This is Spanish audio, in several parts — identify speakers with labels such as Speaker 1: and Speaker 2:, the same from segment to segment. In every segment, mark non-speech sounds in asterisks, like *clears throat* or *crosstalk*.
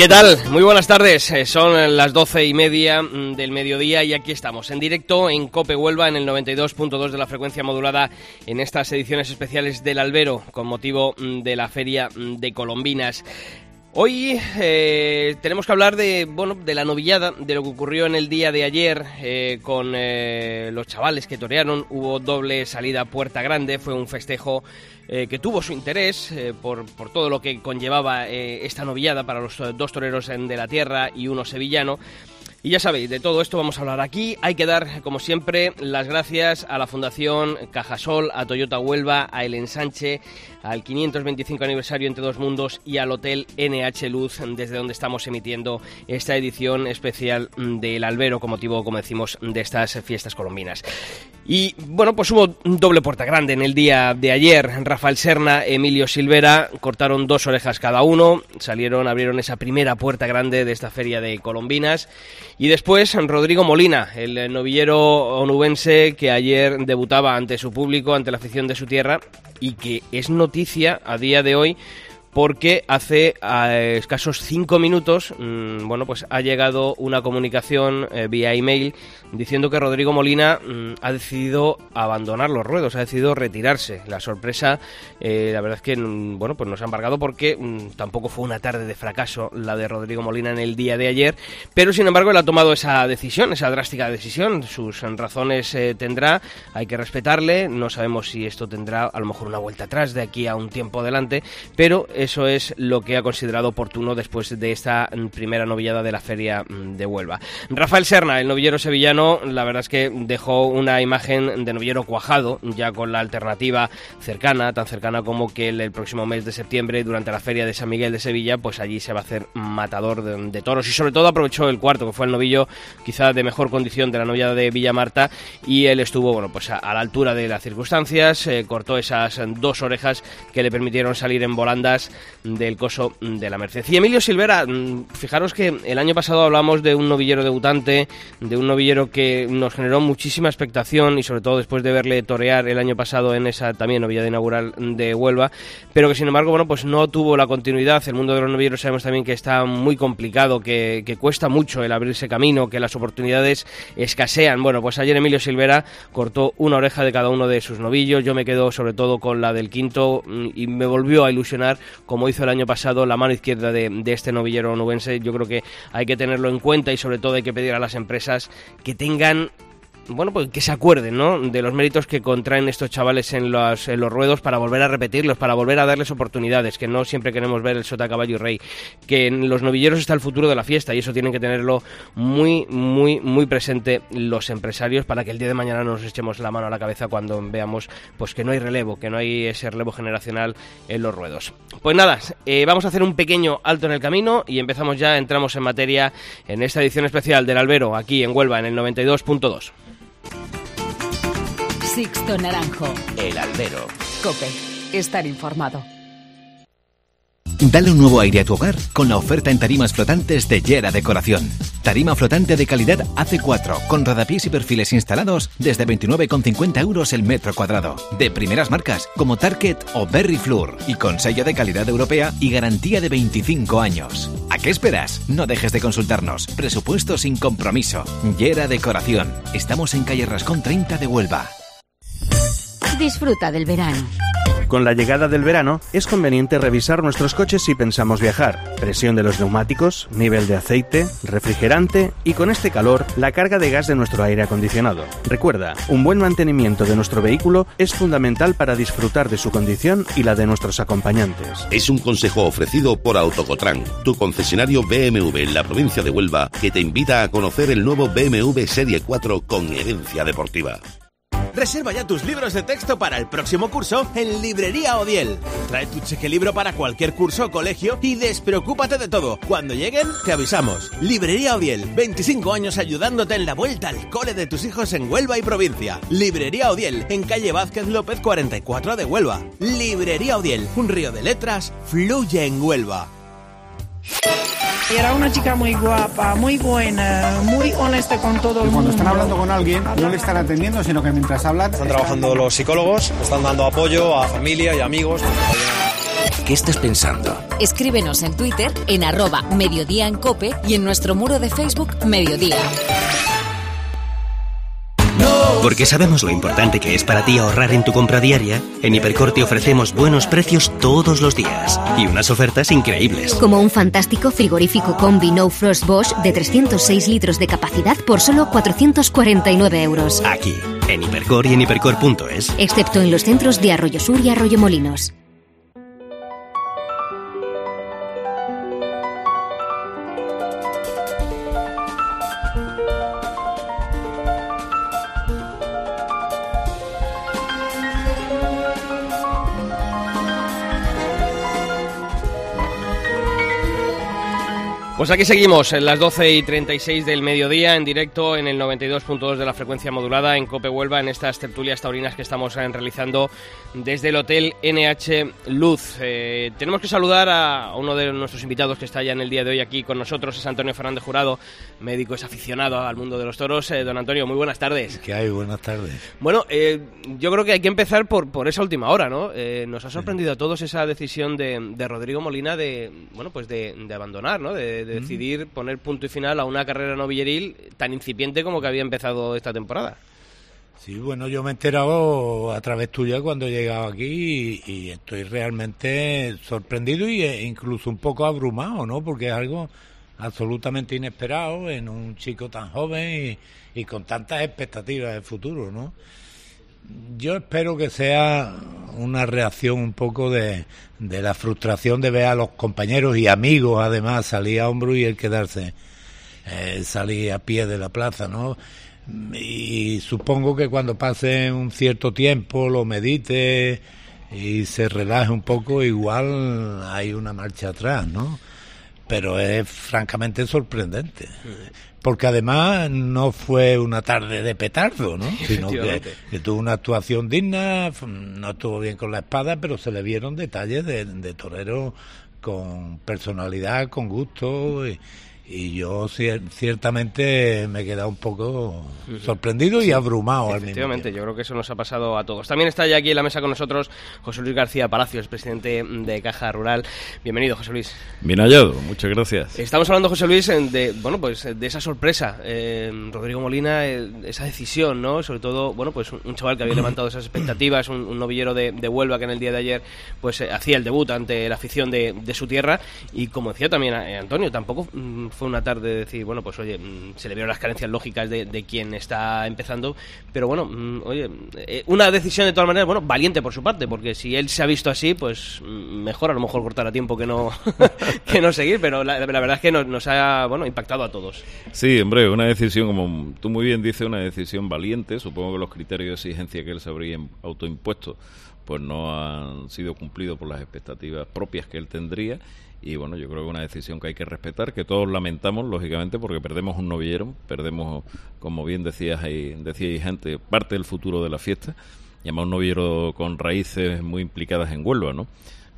Speaker 1: ¿Qué tal? Muy buenas tardes. Eh, Son las doce y media mm, del mediodía y aquí estamos en directo en Cope Huelva en el 92.2 de la frecuencia modulada en estas ediciones especiales del Albero con motivo mm, de la Feria mm, de Colombinas. Hoy eh, tenemos que hablar de bueno de la novillada, de lo que ocurrió en el día de ayer eh, con eh, los chavales que torearon. Hubo doble salida Puerta Grande, fue un festejo que tuvo su interés por, por todo lo que conllevaba esta novillada para los dos toreros de la tierra y uno sevillano. Y ya sabéis, de todo esto vamos a hablar aquí. Hay que dar, como siempre, las gracias a la Fundación Cajasol, a Toyota Huelva, a El Ensanche, al 525 aniversario Entre Dos Mundos y al Hotel NH Luz, desde donde estamos emitiendo esta edición especial del Albero, con motivo, como decimos, de estas fiestas colombinas. Y bueno, pues hubo doble puerta grande en el día de ayer. Rafael Serna, Emilio Silvera cortaron dos orejas cada uno, salieron, abrieron esa primera puerta grande de esta feria de Colombinas. Y después Rodrigo Molina, el novillero onubense que ayer debutaba ante su público, ante la afición de su tierra y que es noticia a día de hoy porque hace escasos cinco minutos, mm, bueno, pues ha llegado una comunicación eh, vía email diciendo que Rodrigo Molina mm, ha decidido abandonar los ruedos, ha decidido retirarse. La sorpresa, eh, la verdad es que, mm, bueno, pues nos ha embargado porque tampoco fue una tarde de fracaso la de Rodrigo Molina en el día de ayer, pero sin embargo él ha tomado esa decisión, esa drástica decisión. Sus razones eh, tendrá, hay que respetarle. No sabemos si esto tendrá a lo mejor una vuelta atrás de aquí a un tiempo adelante, pero eso es lo que ha considerado oportuno después de esta mm, primera novillada de la feria mm, de Huelva. Rafael Serna, el novillero sevillano, la verdad es que dejó una imagen de novillero cuajado, ya con la alternativa cercana, tan cercana como que el, próximo mes de septiembre, durante la feria de San Miguel de Sevilla, pues allí se va a hacer matador de, toros y sobre todo aprovechó el cuarto, que fue el novillo quizá de mejor condición de la novillada de Villa Marta y él estuvo, bueno, pues a, a la altura de las circunstancias, eh, cortó esas dos orejas que le permitieron salir en volandas del coso de la Merced. Y Emilio Silvera, mm, fijaros que el año pasado hablamos de un novillero debutante, de un novillero que nos generó muchísima expectación y sobre todo después de verle torear el año pasado en esa también novillada inaugural de Huelva, pero que sin embargo, bueno, pues no tuvo la continuidad. El mundo de los novilleros sabemos también que está muy complicado, que, que cuesta mucho el abrirse camino, que las oportunidades escasean. Bueno, pues ayer Emilio Silvera cortó una oreja de cada uno de sus novillos. Yo me quedo sobre todo con la del quinto mm, y me volvió a ilusionar, como hizo el año pasado, la mano izquierda de, este novillero nubense. Yo creo que hay que tenerlo en cuenta y sobre todo hay que pedir a las empresas que tengan bueno, pues que se acuerden, ¿no? De los méritos que contraen estos chavales en los, en los ruedos para volver a repetirlos, para volver a darles oportunidades, que no siempre queremos ver el sota caballo y rey, que en los novilleros está el futuro de la fiesta y eso tienen que tenerlo muy, muy, muy presente los empresarios para que el día de mañana no nos echemos la mano a la cabeza cuando veamos pues que no hay relevo, que no hay ese relevo generacional en los ruedos. Pues nada, eh, vamos a hacer un pequeño alto en el camino y empezamos ya, entramos en materia en esta edición especial del Albero, aquí en Huelva, en el 92.2.
Speaker 2: Sixto Naranjo.
Speaker 3: El albero.
Speaker 2: Cope. Estar informado.
Speaker 4: Dale un nuevo aire a tu hogar con la oferta en tarimas flotantes de Yera Decoración. Tarima flotante de calidad AC4 con rodapiés y perfiles instalados desde 29,50 euros el metro cuadrado. De primeras marcas como Target o Berry Floor y con sello de calidad europea y garantía de 25 años. ¿A qué esperas? No dejes de consultarnos. Presupuesto sin compromiso. Yera Decoración. Estamos en calle Rascón 30 de Huelva.
Speaker 5: Disfruta del verano.
Speaker 6: Con la llegada del verano es conveniente revisar nuestros coches si pensamos viajar. Presión de los neumáticos, nivel de aceite, refrigerante y con este calor la carga de gas de nuestro aire acondicionado. Recuerda, un buen mantenimiento de nuestro vehículo es fundamental para disfrutar de su condición y la de nuestros acompañantes.
Speaker 7: Es un consejo ofrecido por Autocotran, tu concesionario BMW en la provincia de Huelva, que te invita a conocer el nuevo BMW Serie 4 con herencia deportiva.
Speaker 3: Reserva ya tus libros de texto para el próximo curso en Librería Odiel. Trae tu cheque libro para cualquier curso o colegio y despreocúpate de todo. Cuando lleguen, te avisamos. Librería Odiel, 25 años ayudándote en la vuelta al cole de tus hijos en Huelva y provincia. Librería Odiel, en calle Vázquez López 44 de Huelva. Librería Odiel, un río de letras fluye en Huelva.
Speaker 8: Era una chica muy guapa, muy buena, muy honesta con todo el mundo.
Speaker 9: Cuando están hablando con alguien, no le están atendiendo, sino que mientras hablan...
Speaker 10: Están trabajando los psicólogos, están dando apoyo a familia y amigos.
Speaker 11: ¿Qué estás pensando?
Speaker 2: Escríbenos en Twitter en arroba Mediodía en Cope y en nuestro muro de Facebook Mediodía.
Speaker 11: Porque sabemos lo importante que es para ti ahorrar en tu compra diaria, en Hipercor te ofrecemos buenos precios todos los días y unas ofertas increíbles.
Speaker 5: Como un fantástico frigorífico combi No Frost Bosch de 306 litros de capacidad por solo 449 euros.
Speaker 11: Aquí, en Hipercor y en hipercor.es.
Speaker 5: Excepto en los centros de Arroyo Sur y Arroyo Molinos.
Speaker 1: Pues aquí seguimos en las 12 y 36 del mediodía en directo en el 92.2 de la frecuencia modulada en Cope Huelva en estas tertulias taurinas que estamos eh, realizando desde el Hotel NH Luz. Eh, tenemos que saludar a uno de nuestros invitados que está ya en el día de hoy aquí con nosotros, es Antonio Fernández Jurado, médico, es aficionado al mundo de los toros. Eh, don Antonio, muy buenas tardes.
Speaker 12: ¿Qué hay? Buenas tardes.
Speaker 1: Bueno, yo creo que hay que empezar por, por esa última hora, ¿no? nos ha sorprendido a todos esa decisión de, de Rodrigo Molina de, bueno, pues de, de abandonar, ¿no? De, de decidir poner punto y final a una carrera novilleril tan incipiente como que había empezado esta temporada.
Speaker 12: Sí, bueno, yo me he enterado a través tuya cuando he llegado aquí y, estoy realmente sorprendido e incluso un poco abrumado, ¿no? Porque es algo absolutamente inesperado en un chico tan joven y, y con tantas expectativas de futuro, ¿no? Yo espero que sea una reacción un poco de, de, la frustración de ver a los compañeros y amigos además salir a hombro y el quedarse eh, salir a pie de la plaza, ¿no? Y supongo que cuando pase un cierto tiempo lo medite y se relaje un poco, igual hay una marcha atrás, ¿no? Pero es francamente sorprendente porque además no fue una tarde de petardo, ¿no? sino que, tuvo una actuación digna, no estuvo bien con la espada, pero se le vieron detalles de, de torero con personalidad, con gusto. Y, y yo ciertamente me he quedado un poco sorprendido y abrumado al
Speaker 1: mismo tiempo. yo creo que eso nos ha pasado a todos. También está ya aquí en la mesa con nosotros José Luis García Palacios, presidente de Caja Rural. Bienvenido, José Luis.
Speaker 13: Bien hallado, muchas gracias.
Speaker 1: Estamos hablando, José Luis, de bueno, pues de esa sorpresa, eh, Rodrigo Molina, eh, esa decisión, ¿no? Sobre todo, bueno, pues un, chaval que había levantado esas expectativas, un, novillero de, Huelva que en el día de ayer pues eh, hacía el debut ante la afición de, su tierra y como decía también Antonio, tampoco mm, fue una tarde de decir, bueno, pues oye, mm, se le vieron las carencias lógicas de, de quien está empezando, pero bueno, mm, oye, eh, una decisión de todas maneras, bueno, valiente por su parte, porque si él se ha visto así, pues mm, mejor a lo mejor cortar a tiempo que no, *laughs* que no seguir, pero la, verdad es que nos, ha, bueno, impactado a todos.
Speaker 13: Sí, hombre, una decisión, como tú muy bien dices, una decisión valiente, supongo que los criterios de exigencia que él se habría autoimpuesto pues no han sido cumplidos por las expectativas propias que él tendría y bueno, yo creo que es una decisión que hay que respetar, que todos lamentamos, lógicamente, porque perdemos un novillero, perdemos, como bien decías ahí, gente, parte del futuro de la fiesta, y además un novillero con raíces muy implicadas en Huelva, ¿no?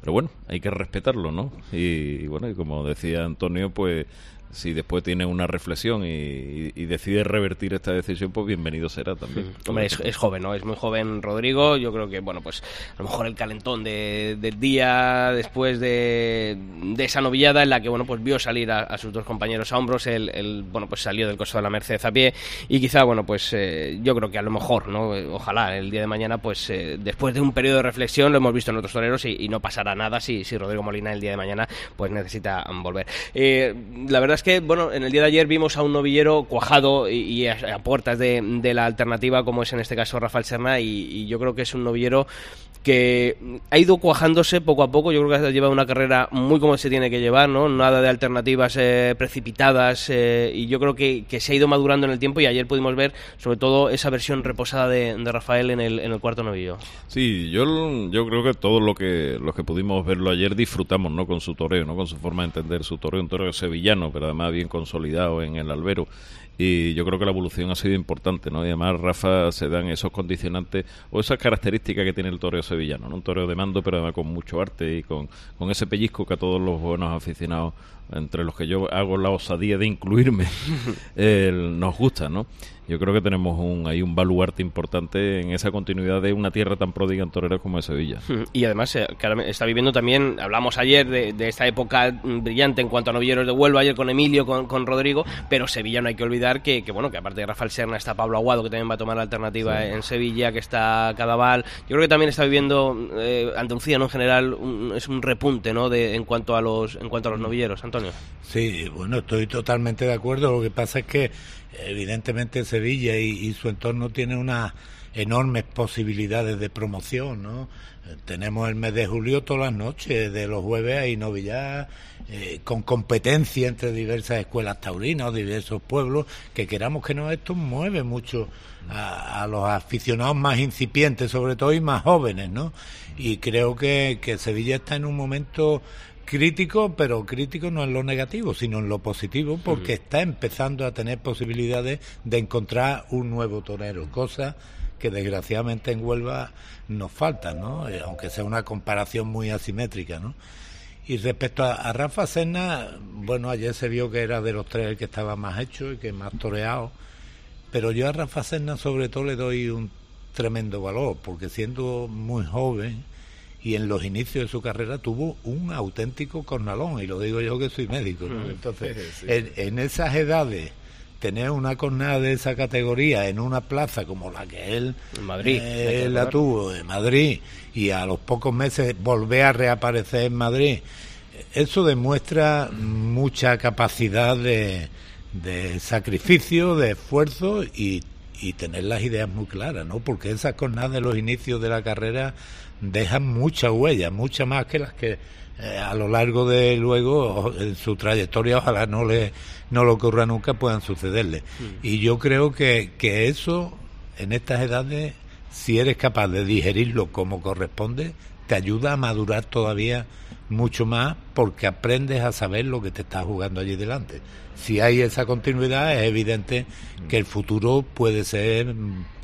Speaker 13: Pero bueno, hay que respetarlo, ¿no? Y, y bueno, y como decía Antonio, pues si después tiene una reflexión y, decide revertir esta decisión, pues bienvenido será también.
Speaker 1: Hombre, es, joven, ¿no? Es muy joven Rodrigo. Yo creo que, bueno, pues a lo mejor el calentón de, del día después de, esa novillada en la que, bueno, pues vio salir a, sus dos compañeros a hombros, el, bueno, pues salió del costo de la Merced a pie y quizá, bueno, pues eh, yo creo que a lo mejor, ¿no? Ojalá el día de mañana, pues eh, después de un periodo de reflexión, lo hemos visto en otros toreros y, no pasará nada si, si Rodrigo Molina el día de mañana, pues necesita volver. Eh, la verdad es que, bueno, en el día de ayer vimos a un novillero cuajado y, a, puertas de, la alternativa, como es en este caso Rafael Serna, y, yo creo que es un novillero que ha ido cuajándose poco a poco. Yo creo que ha llevado una carrera muy como se tiene que llevar, ¿no? Nada de alternativas eh, precipitadas eh, y yo creo que, se ha ido madurando en el tiempo y ayer pudimos ver sobre todo esa versión reposada de, Rafael en el, en el cuarto novillo.
Speaker 13: Sí, yo, yo creo que todos lo que, los que pudimos verlo ayer disfrutamos, ¿no? Con su toreo, ¿no? Con su forma de entender su toreo, un toreo sevillano, pero además bien consolidado en el albero y yo creo que la evolución ha sido importante, ¿no? Y además, Rafa, se dan esos condicionantes o esas características que tiene el toreo sevillano, ¿no? Un toreo de mando, pero además con mucho arte y con, con ese pellizco que a todos los buenos aficionados, entre los que yo hago la osadía de incluirme, *laughs* nos gusta, ¿no? yo creo que tenemos un, ahí un baluarte importante en esa continuidad de una tierra tan pródiga en toreros como es Sevilla. *laughs*
Speaker 1: Y además eh, está viviendo también, hablamos ayer de, esta época brillante en cuanto a novilleros de Huelva, ayer con Emilio, con, Rodrigo, pero Sevilla no hay que olvidar que, bueno, que aparte de Rafael Serna está Pablo Aguado, que también va a tomar la alternativa en Sevilla, que está Cadaval. Yo creo que también está viviendo eh, Andalucía, ¿no? En general, es un repunte, ¿no? De, en cuanto a los en cuanto a los novilleros, Antonio.
Speaker 12: Sí, bueno, estoy totalmente de acuerdo. Lo que pasa es que evidentemente Sevilla y, su entorno tiene unas enormes posibilidades de promoción, ¿no? Tenemos el mes de julio todas las noches, de los jueves hay novillas eh, con competencia entre diversas escuelas taurinas, diversos pueblos, que queramos que no, esto mueve mucho a, los aficionados más incipientes, sobre todo, y más jóvenes, ¿no? Y creo que, que Sevilla está en un momento crítico, pero crítico no en lo negativo, sino en lo positivo, porque está empezando a tener posibilidades de encontrar un nuevo torero, cosa que desgraciadamente en Huelva nos falta, ¿no? Eh, aunque sea una comparación muy asimétrica, ¿no? Y respecto a, Rafa Serna, bueno, ayer se vio que era de los tres el que estaba más hecho y que más toreado, pero yo a Rafa Serna sobre todo le doy un tremendo valor, porque siendo muy joven, y en los inicios de su carrera tuvo un auténtico cornalón, y lo digo yo que soy médico. Mm. Entonces, *laughs* en, esas edades, tener una cornada de esa categoría en una plaza como la que él
Speaker 1: Madrid,
Speaker 12: eh, la tuvo en Madrid, y a los pocos meses volver a reaparecer en Madrid, eso demuestra mucha capacidad de, de sacrificio, de esfuerzo y, y tener las ideas muy claras, ¿no? Porque esas cornadas de los inicios de la carrera dejan mucha huella, mucha más que las que eh, a lo largo de luego en su trayectoria ojalá no le no lo ocurra nunca puedan sucederle mm. y yo creo que, que eso en estas edades si eres capaz de digerirlo como corresponde te ayuda a madurar todavía mucho más porque aprendes a saber lo que te está jugando allí delante si hay esa continuidad es evidente que el futuro puede ser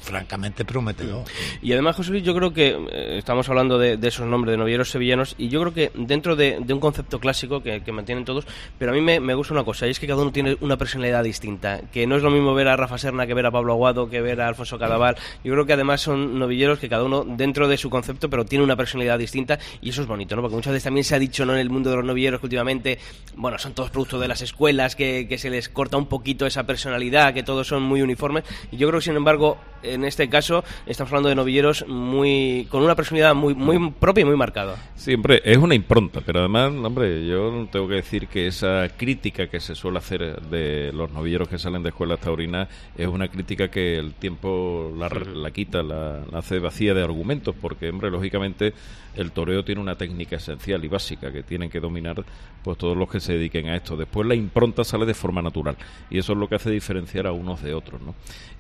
Speaker 12: francamente prometedor.
Speaker 1: Y además, José Luis, yo creo que eh, estamos hablando de, esos nombres de novilleros sevillanos y yo creo que dentro de, un concepto clásico que, mantienen todos, pero a mí me, gusta una cosa y es que cada uno tiene una personalidad distinta, que no es lo mismo ver a Rafa Serna que ver a Pablo Aguado, que ver a Alfonso Cadaval. Yo creo que además son novilleros que cada uno dentro de su concepto, pero tiene una personalidad distinta y eso es bonito, ¿no? Porque muchas veces también se ha dicho ¿no? en el mundo de los novilleros que últimamente, bueno, son todos productos de las escuelas, que, que se les corta un poquito esa personalidad, que todos son muy uniformes. Y yo creo que, sin embargo, en este caso estamos hablando de novilleros muy con una personalidad muy muy propia y muy marcada.
Speaker 13: Siempre es una impronta, pero además, hombre, yo tengo que decir que esa crítica que se suele hacer de los novilleros que salen de escuelas taurinas es una crítica que el tiempo la, la quita, la, la, hace vacía de argumentos, porque, hombre, lógicamente el toreo tiene una técnica esencial y básica que tienen que dominar pues todos los que se dediquen a esto. Después la impronta sale de forma natural y eso es lo que hace diferenciar a unos de otros, ¿no?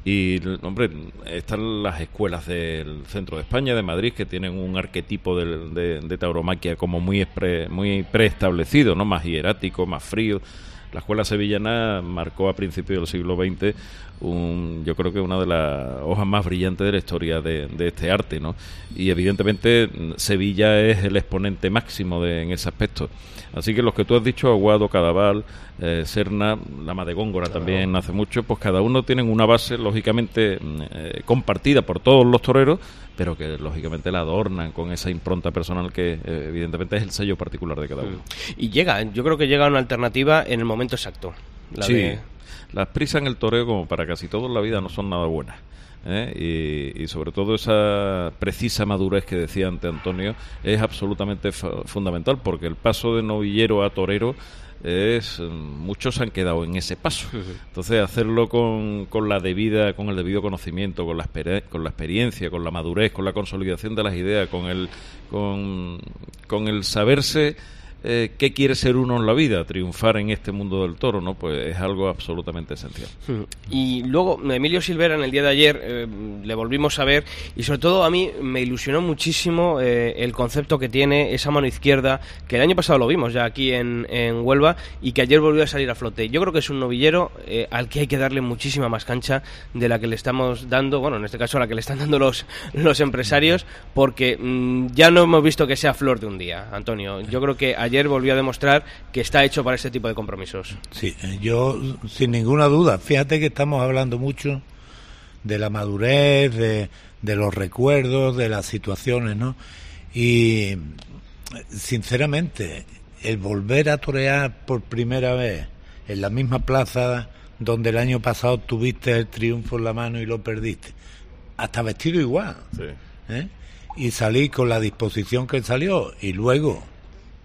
Speaker 13: Y, hombre, están las escuelas del centro de España, de Madrid, que tienen un arquetipo de, de, tauromaquia como muy, muy preestablecido, ¿no? Más hierático, más frío. La escuela sevillana marcó a principios del siglo XX un, yo creo que una de las hojas más brillantes de la historia de, este arte, ¿no? Y evidentemente Sevilla es el exponente máximo de, en ese aspecto. Así que los que tú has dicho, Aguado, Cadaval, eh, Serna, Lama de Góngora también hace mucho, pues cada uno tienen una base lógicamente mm, eh, compartida por todos los toreros, pero que lógicamente la adornan con esa impronta personal que eh, evidentemente es el sello particular de cada uno.
Speaker 1: Y llega, yo creo que llega una alternativa en el momento exacto.
Speaker 13: sí las prisas en el toreo, como para casi todo en la vida, no son nada buenas. ¿eh? Y, sobre todo esa precisa madurez que decía ante Antonio es absolutamente fundamental porque el paso de novillero a torero es mm, muchos han quedado en ese paso. Entonces, hacerlo con, con la debida, con el debido conocimiento, con la, con la experiencia, con la madurez, con la consolidación de las ideas, con el, con, con el saberse eh, qué quiere ser uno en la vida, triunfar en este mundo del toro, ¿no? Pues es algo absolutamente esencial.
Speaker 1: Hmm. Y luego, Emilio Silvera, en el día de ayer, eh, le volvimos a ver y sobre todo a mí me ilusionó muchísimo eh, el concepto que tiene esa mano izquierda, que el año pasado lo vimos ya aquí en, en Huelva y que ayer volvió a salir a flote. Yo creo que es un novillero al que hay que darle muchísima más cancha de la que le estamos dando, bueno, en este caso a la que le están dando los, los empresarios, porque mm, ya no hemos visto que sea flor de un día, Antonio. Yo creo que ayer volvió a demostrar que está hecho para este tipo de compromisos.
Speaker 12: Sí, yo sin ninguna duda, fíjate que estamos hablando mucho de la madurez, de, de los recuerdos, de las situaciones, ¿no? Y sinceramente, el volver a torear por primera vez en la misma plaza donde el año pasado tuviste el triunfo en la mano y lo perdiste, hasta vestido igual, ¿eh? y salí con la disposición que salió y luego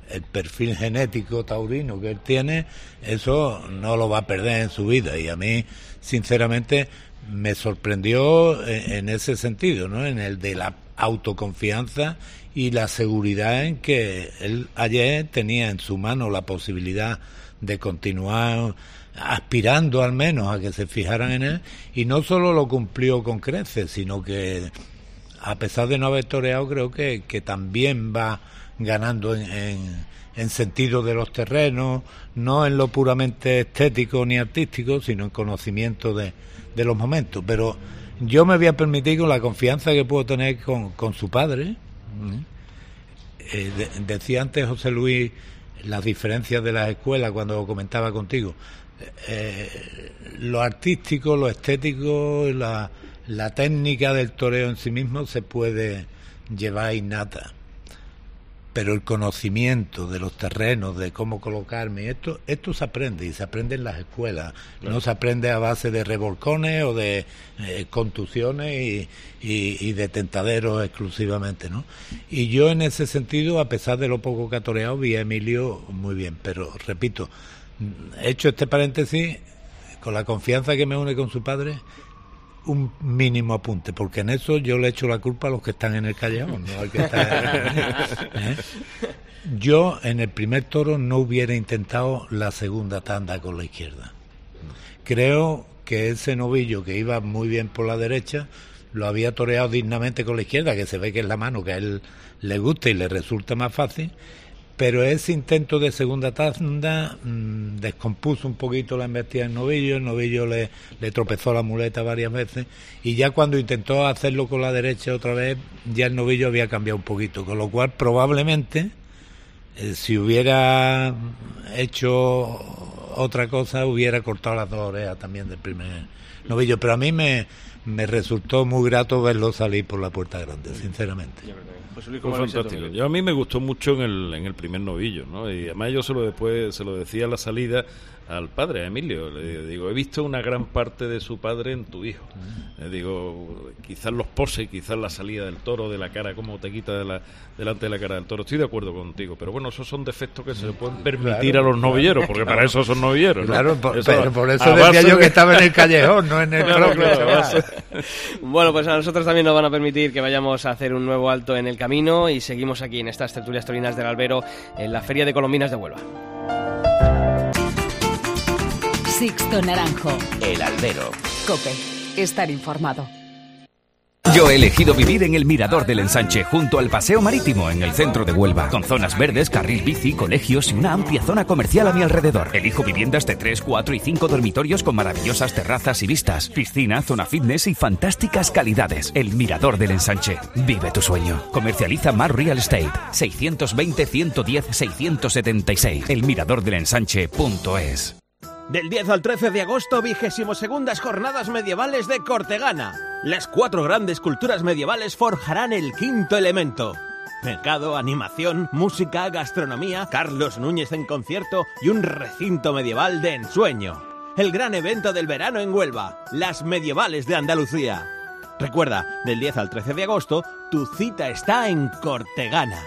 Speaker 12: el perfil genético taurino que él tiene, eso no lo va a perder en su vida. Y a mí, sinceramente, me sorprendió en, ese sentido, ¿no? En el de la autoconfianza y la seguridad en que él ayer tenía en su mano la posibilidad de continuar aspirando al menos a que se fijaran en él y no solo lo cumplió con creces, sino que a pesar de no haber toreado creo que, que también va ganando en, en, sentido de los terrenos, no en lo puramente estético ni artístico, sino en conocimiento de, de los momentos. Pero yo me voy a permitir con la confianza que puedo tener con, con su padre. Eh, decía antes José Luis las diferencias de las escuelas cuando comentaba contigo. Eh, lo artístico, lo estético, la, la técnica del toreo en sí mismo se puede llevar innata pero el conocimiento de los terrenos, de cómo colocarme, esto, esto se aprende y se aprende en las escuelas, no se aprende a base de revolcones o de eh, contusiones y, y, de tentaderos exclusivamente, ¿no? Y yo en ese sentido, a pesar de lo poco que vi a Emilio muy bien, pero repito, he hecho este paréntesis con la confianza que me une con su padre, un mínimo apunte, porque en eso yo le echo la culpa a los que están en el callejón, no que ¿eh? Yo en el primer toro no hubiera intentado la segunda tanda con la izquierda. Creo que ese novillo que iba muy bien por la derecha lo había toreado dignamente con la izquierda, que se ve que es la mano que a él le gusta y le resulta más fácil, pero ese intento de segunda tanda mm, descompuso un poquito la embestida del novillo, el novillo le, tropezó la muleta varias veces. Y ya cuando intentó hacerlo con la derecha otra vez, ya el novillo había cambiado un poquito, con lo cual probablemente eh, si hubiera hecho otra cosa hubiera cortado las dos orejas también del primer novillo, pero a mí me, me resultó muy grato verlo salir por la puerta grande, sinceramente.
Speaker 13: Fue fantástico. Yo a mí me gustó mucho en el, en el primer novillo, ¿no? Y además yo se lo después se lo decía a la salida al padre, a Emilio. Le digo, he visto una gran parte de su padre en tu hijo. Le digo, quizás los poses, quizás la salida del toro, de la cara, cómo te quita de la, delante de la cara del toro. Estoy de acuerdo contigo, pero bueno, esos son defectos que se le pueden permitir a los novilleros, porque para eso son novilleros.
Speaker 12: Claro, por, eso, por eso decía yo que estaba en el callejón, no en el propio. *laughs*
Speaker 1: bueno, pues a nosotros también nos van a permitir que vayamos a hacer un nuevo alto en el camino y seguimos aquí en estas tertulias torinas del Albero en la Feria de Colombinas de Huelva.
Speaker 2: Sixto Naranjo.
Speaker 11: El Albero.
Speaker 2: Cope. Estar informado.
Speaker 14: Yo he elegido vivir en el Mirador del Ensanche, junto al Paseo Marítimo, en el centro de Huelva, con zonas verdes, carril bici, colegios y una amplia zona comercial a mi alrededor. Elijo viviendas de 3, 4 y 5 dormitorios con maravillosas terrazas y vistas, piscina, zona fitness y fantásticas calidades. El Mirador del Ensanche. Vive tu sueño. Comercializa Mar Real Estate. 620-110-676. Elmiradordelensanche.es.
Speaker 3: Del 10 al 13 de agosto, vigésimo segundas jornadas medievales de Cortegana. Las cuatro grandes culturas medievales forjarán el quinto elemento. Mercado, animación, música, gastronomía, Carlos Núñez en concierto y un recinto medieval de ensueño. El gran evento del verano en Huelva, las medievales de Andalucía. Recuerda, del 10 al 13 de agosto, tu cita está en Cortegana.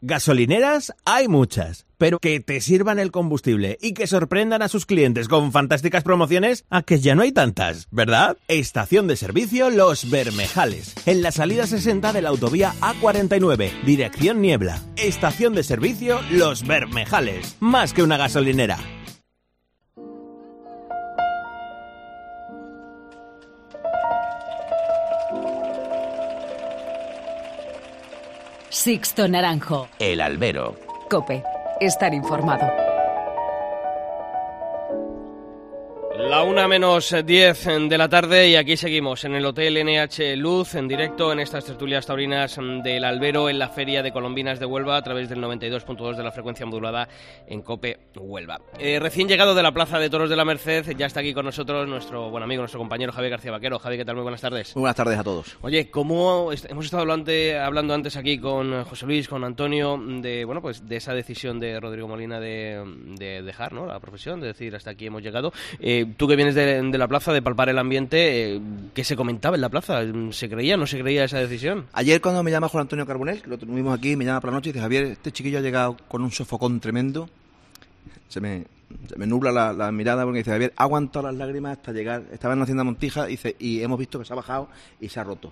Speaker 3: Gasolineras hay muchas pero que te sirvan el combustible y que sorprendan a sus clientes con fantásticas promociones, a que ya no hay tantas, ¿verdad? Estación de servicio Los Bermejales, en la salida 60 de la autovía A49, dirección Niebla. Estación de servicio Los Bermejales, más que una gasolinera.
Speaker 2: Sixto Naranjo.
Speaker 15: El albero.
Speaker 2: Cope. Estar informado.
Speaker 1: La una menos diez de la tarde y aquí seguimos en el Hotel NH Luz en directo en estas tertulias taurinas del Albero en la Feria de Colombinas de Huelva a través del 92.2 de la frecuencia modulada en Cope Huelva. Eh, recién llegado de la Plaza de Toros de la Merced, ya está aquí con nosotros nuestro buen amigo, nuestro compañero Javier García Vaquero. Javier, ¿qué tal? Muy buenas tardes.
Speaker 16: Muy buenas tardes a todos.
Speaker 1: Oye, ¿cómo hemos estado hablando, hablando antes aquí con José Luis, con Antonio, de bueno pues de esa decisión de Rodrigo Molina de, de dejar ¿no? la profesión, de decir hasta aquí hemos llegado? Eh, tú que vienes de, de, la plaza, de palpar el ambiente, eh, ¿qué se comentaba en la plaza? ¿Se creía, no se creía esa decisión?
Speaker 16: Ayer cuando me llama Juan Antonio Carbonell, que lo tuvimos aquí, me llama por la noche y dice, Javier, este chiquillo ha llegado con un sofocón tremendo. Se me, se me nubla la, la, mirada porque dice, Javier, ha aguantado las lágrimas hasta llegar. Estaba en la hacienda Montija dice, y hemos visto que se ha bajado y se ha roto.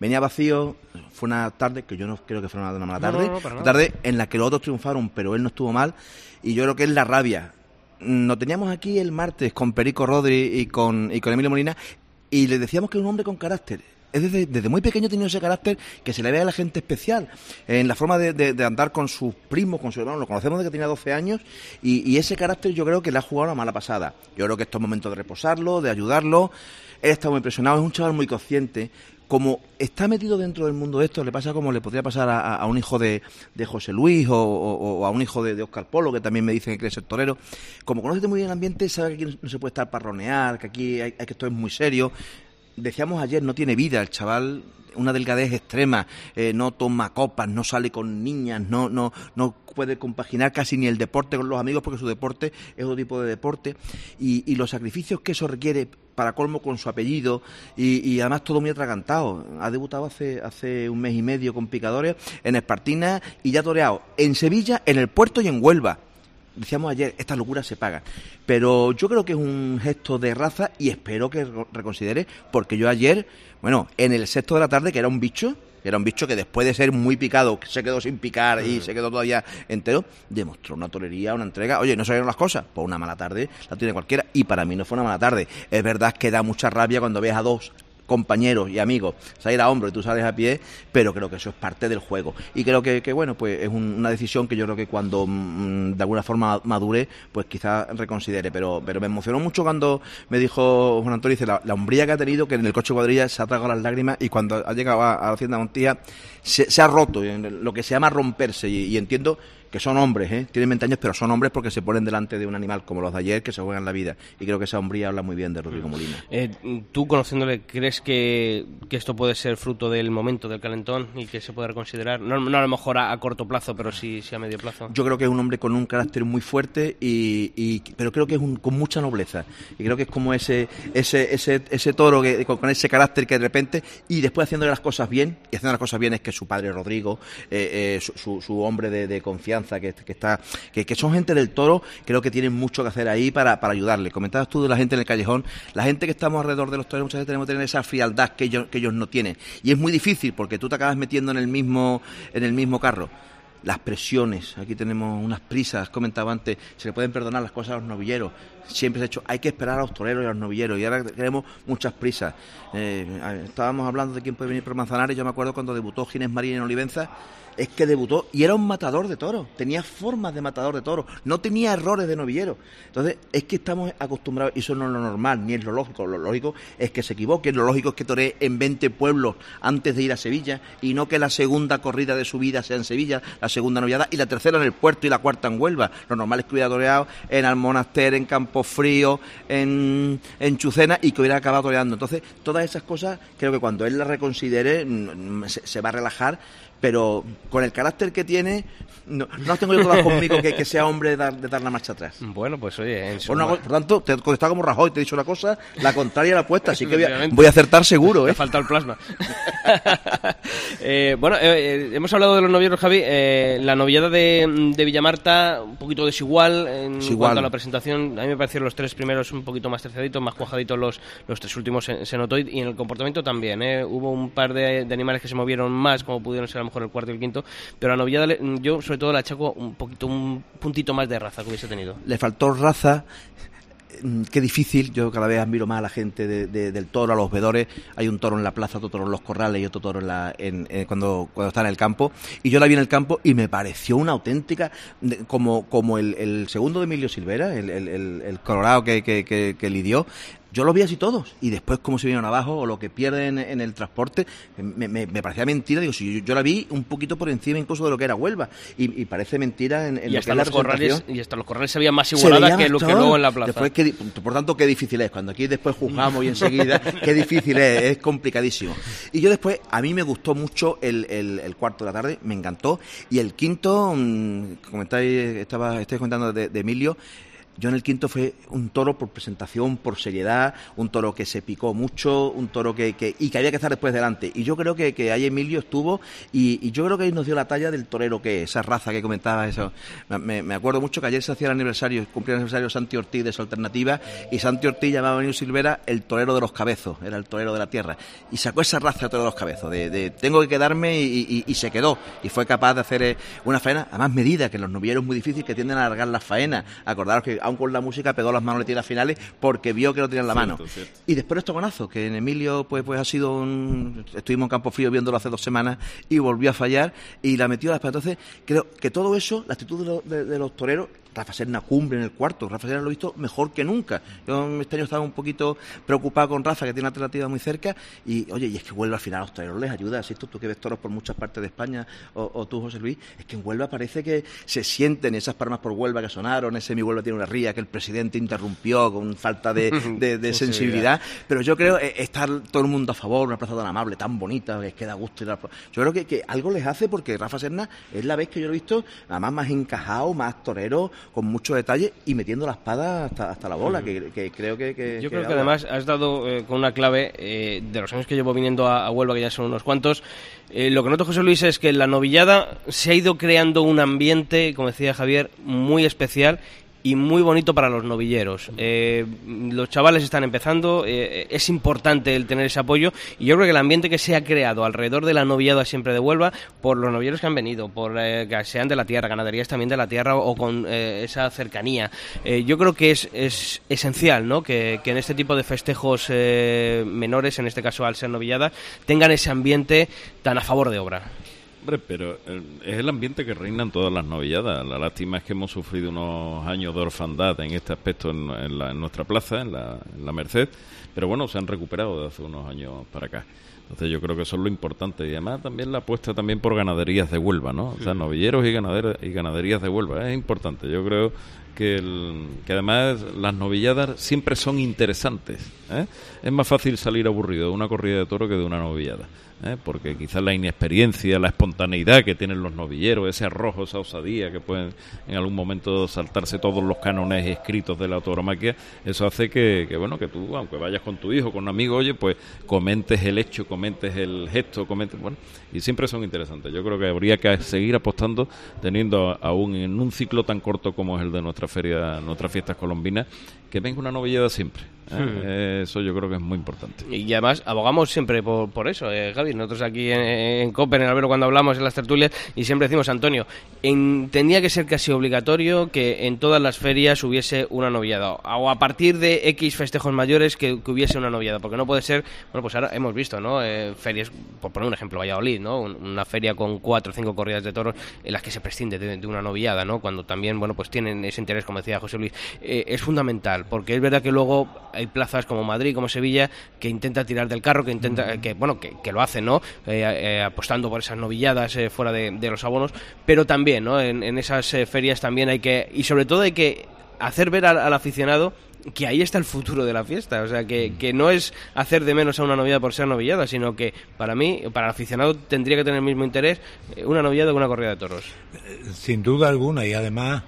Speaker 16: Venía vacío, fue una tarde, que yo no creo que fuera una mala tarde,
Speaker 1: No, no, no, para
Speaker 16: una tarde en la que los otros triunfaron, pero él no estuvo mal, y yo creo que es la rabia. Nos teníamos aquí el martes con Perico Rodri y con, y con Emilio Molina, y le decíamos que es un hombre con carácter. Es desde, desde muy pequeño tenido ese carácter que se le ve a la gente especial, en la forma de, de- andar con sus primos, con su hermano. Lo conocemos desde que tenía 12 años y, y ese carácter yo creo que le ha jugado una mala pasada. Yo creo que esto es momento de reposarlo, de ayudarlo. Él está muy impresionado, es un chaval muy consciente. Como está metido dentro del mundo de esto, le pasa como le podría pasar a, un hijo de, de José Luis o, a un hijo de, de Oscar Polo, que también me dicen que quiere ser torero. Como conoce muy bien el ambiente, sabe que aquí no se puede estar parronear, que aquí hay, hay que esto es muy serio decíamos ayer, no tiene vida el chaval, una delgadez extrema, eh, no toma copas, no sale con niñas, no, no, no puede compaginar casi ni el deporte con los amigos porque su deporte es otro tipo de deporte y, y los sacrificios que eso requiere para colmo con su apellido y, y además todo muy atragantado. Ha debutado hace, hace un mes y medio con picadores en Espartina y ya toreado en Sevilla, en el puerto y en Huelva decíamos ayer, estas locuras se pagan. Pero yo creo que es un gesto de raza y espero que re- reconsidere, porque yo ayer, bueno, en el sexto de la tarde, que era un bicho, que era un bicho que después de ser muy picado, se quedó sin picar y se quedó todavía entero, demostró una tolería, una entrega. Oye, no salieron las cosas, pues una mala tarde la tiene cualquiera, y para mí no fue una mala tarde. Es verdad que da mucha rabia cuando ves a dos compañeros y amigos salir a hombro y tú sales a pie, pero creo que eso es parte del juego. Y creo que, que, bueno, pues es un- una decisión que yo creo que cuando mm, de alguna forma madure, pues quizás reconsidere. Pero, pero me emocionó mucho cuando me dijo Juan Antonio, dice, la, la hombría que ha tenido, que en el coche cuadrilla se ha tragado las lágrimas y cuando ha llegado a, la hacienda Montilla se, se ha roto, lo que se llama romperse. Y, y entiendo que son hombres, ¿eh? tienen 20 años, pero son hombres porque se ponen delante de un animal como los de ayer que se juegan la vida. Y creo que esa hombría habla muy bien de Rodrigo Molina.
Speaker 1: Eh, tú, conociéndole, ¿crees que, que esto puede ser fruto del momento del calentón y que se puede reconsiderar? No, no a lo mejor a, a corto plazo, pero sí, sí a medio plazo.
Speaker 16: Yo creo que es un hombre con un carácter muy fuerte, y, y- pero creo que es un, con mucha nobleza. Y creo que es como ese ese ese, ese toro que, con, con ese carácter que de repente, y después haciendo las cosas bien, y haciendo las cosas bien es que su padre Rodrigo, eh, eh, su, su- su hombre de, de confianza, que, está que, que son gente del toro, creo que tienen mucho que hacer ahí para, para ayudarle. Comentabas tú de la gente en el callejón, la gente que estamos alrededor de los toros, muchas veces tenemos que tener esa frialdad que ellos, que ellos no tienen. Y es muy difícil porque tú te acabas metiendo en el mismo, en el mismo carro. Las presiones, aquí tenemos unas prisas, comentaba antes, se le pueden perdonar las cosas a los novilleros, siempre se ha hecho, hay que esperar a los toreros y a los novilleros, y ahora tenemos muchas prisas. Eh, estábamos hablando de quién puede venir por Manzanares, yo me acuerdo cuando debutó Ginés Marín en Olivenza, es que debutó y era un matador de toros, tenía formas de matador de toros, no tenía errores de novillero. Entonces, es que estamos acostumbrados, y eso no es lo normal, ni es lo lógico, lo lógico es que se equivoque, lo lógico es que toree en 20 pueblos antes de ir a Sevilla, y no que la segunda corrida de su vida sea en Sevilla, la segunda noviada, y la tercera en el puerto y la cuarta en Huelva. Lo normal es que hubiera toreado en Almonaster, en Campofrío, en, en Chucena, y que hubiera acabado toreando. Entonces, todas esas cosas, creo que cuando él las reconsidere, mm, se va a relajar, pero con el carácter que tiene, no, no tengo yo todas conmigo que, que sea hombre de dar, de dar la marcha atrás.
Speaker 1: Bueno, pues oye, en su-
Speaker 16: Por, por tanto, te he contestado como Rajoy, te he dicho una cosa, la contraria a la apuesta, así que voy a, voy a acertar seguro,
Speaker 1: Me
Speaker 16: ¿eh?
Speaker 1: falta el plasma. *laughs* Eh, bueno, eh, eh, hemos hablado de los novieros, Javi. Eh, la noviada de, de Villamarta, un poquito desigual en
Speaker 16: Desigual.
Speaker 1: cuanto a la presentación. A mí me parecieron los tres primeros un poquito más terciaditos, más cuajaditos los, los tres últimos se, se notó. Y en el comportamiento también. ¿eh? Hubo un par de, de animales que se movieron más, como pudieron ser mejor el cuarto y el quinto. Pero a noviada, le- yo sobre todo la achaco un poquito, un puntito más de raza que hubiese tenido.
Speaker 16: Le faltó raza. Mm, Qué difícil, yo cada vez admiro más a la gente de- de- del toro, a los vedores. Hay un toro en la plaza, otro toro en los corrales y otro toro en la, en- eh, cuando, cuando está en el campo. Y yo la vi en el campo y me pareció una auténtica, como, como el, el segundo de Emilio Silvera, el, el- colorado que, que lidió. Yo lo vi así todos y después cómo se vinieron abajo o lo que pierden en el transporte, me, me- me parecía mentira. Digo, si yo, yo la vi un poquito por encima incluso de lo que era Huelva y, y parece mentira en, en
Speaker 1: Y
Speaker 16: lo que
Speaker 1: hasta,
Speaker 16: la
Speaker 1: los corrales, y hasta los corrales se veían más igualadas que lo que luego en la plaza.
Speaker 16: Después, por tanto, qué difícil es. Cuando aquí después juzgamos y enseguida, *laughs* qué difícil es, es complicadísimo. Y yo después, a mí me gustó mucho el, el- el cuarto de la tarde, me encantó. Y el quinto, mm, comentáis, estaba, estáis comentando de, de Emilio, yo en el quinto fue un toro por presentación, por seriedad, un toro que se picó mucho, un toro que, que- y que había que estar después delante. Y yo creo que, que ahí Emilio estuvo y, yo creo que ahí nos dio la talla del torero que es, esa raza que comentaba eso. Me, me acuerdo mucho que ayer se hacía el aniversario, cumplía el aniversario Santi Ortiz de su alternativa y Santi Ortiz llamaba a Benito Silvera el torero de los cabezos, era el torero de la tierra. Y sacó esa raza de torero de los cabezos, de, de tengo que quedarme y, y- se quedó. Y fue capaz de hacer eh, una faena a más medida, que los novilleros muy difícil, que tienden a alargar las faenas. Acordaros que aun con la música pegó las manos tiras finales porque vio que no tenían la mano.
Speaker 13: Cierto, cierto.
Speaker 16: Y después estos gonazos, que en Emilio pues, pues ha sido un... Estuvimos en Campo Frío viéndolo hace dos semanas y volvió a fallar y la metió a las patas. Entonces, creo que todo eso, la actitud de, los- de- de los toreros, Rafa Serna cumbre en el cuarto, Rafa Serna lo he visto mejor que nunca. Yo este año estaba un poquito preocupado con Rafa, que tiene una alternativa muy cerca, y oye, y es que Huelva al final a los toreros les ayuda, si tú, tú que ves toros por muchas partes de España, o, o tú, José Luis, es que en Huelva parece que se sienten esas palmas por Huelva que sonaron, ese mi Huelva tiene una ría que el presidente interrumpió con falta de, *laughs* de- de sensibilidad, pero yo creo eh, estar todo el mundo a favor, una plaza tan amable, tan bonita, que queda gusto ir a la Yo creo que, que algo les hace porque Rafa Serna es la vez que yo lo he visto, además más encajado, más torero, con mucho detalle y metiendo la espada hasta, hasta la bola, que, que creo que... que-
Speaker 1: Yo creo que además has dado eh, con una clave eh, de los años que llevo viniendo a, a Huelva, que ya son unos cuantos. Eh, lo que noto, José Luis, es que en la novillada se ha ido creando un ambiente, como decía Javier, muy especial y muy bonito para los novilleros. Eh, los chavales están empezando, eh, es importante el tener ese apoyo y yo creo que el ambiente que se ha creado alrededor de la novillada siempre de Huelva, por los novilleros que han venido, por eh, que sean de la tierra, ganaderías también de la tierra o con eh, esa cercanía, eh, yo creo que es, es esencial ¿no? que, que en este tipo de festejos menores, en este caso al ser novillada, tengan ese ambiente tan a favor de obra.
Speaker 13: Hombre, pero eh, es el ambiente que reina en todas las novilladas. La lástima es que hemos sufrido unos años de orfandad en este aspecto en, en la- en nuestra plaza, en la, en la Merced, pero bueno, se han recuperado de hace unos años para acá. Entonces yo creo que eso es lo importante. Y además también la apuesta también por ganaderías de Huelva, ¿no? O sea, novilleros y, ganaderas, y ganaderías de Huelva. Es importante. Yo creo que, el- que además las novilladas siempre son interesantes. ¿eh? Es más fácil salir aburrido de una corrida de toro que de una novillada. ¿Eh? Porque quizás la inexperiencia, la espontaneidad que tienen los novilleros, ese arrojo, esa osadía que pueden en algún momento saltarse todos los cánones escritos de la tauromaquia, eso hace que, que, bueno, que tú, aunque vayas con tu hijo, con un amigo, oye, pues comentes el hecho, comentes el gesto, comentes, bueno, y siempre son interesantes. Yo creo que habría que seguir apostando, teniendo aún en un ciclo tan corto como es el de nuestra feria, nuestras fiestas colombinas, que venga una novillada siempre. ¿eh? Eso yo creo que es muy importante.
Speaker 1: Y además abogamos siempre por, por eso, eh, Javi. Nosotros aquí en, en COPE, en el Albero, cuando hablamos en las tertulias, y siempre decimos, Antonio, en- tendría que ser casi obligatorio que en todas las ferias hubiese una noviada. O a partir de X festejos mayores que, que hubiese una noviada. Porque no puede ser, bueno, pues ahora hemos visto, ¿no? Eh, ferias, por poner un ejemplo, Valladolid, ¿no? Un- Una feria con cuatro o cinco corridas de toros en las que se prescinde de, de una noviada, ¿no? Cuando también, bueno, pues tienen ese interés, como decía José Luis. Eh, es fundamental, porque es verdad que luego hay plazas como Madrid, como Sevilla, que intenta tirar del carro, que intenta, que bueno, que, que lo hacen, ¿no? Eh, eh, apostando por esas novilladas eh, fuera de, de los abonos, pero también, ¿no? En, en esas ferias también hay que, y sobre todo hay que hacer ver al, al aficionado que ahí está el futuro de la fiesta. O sea, que, que, no es hacer de menos a una novillada por ser novillada, sino que para mí, para el aficionado, tendría que tener el mismo interés una novillada que una corrida de toros.
Speaker 12: Sin duda alguna, y además,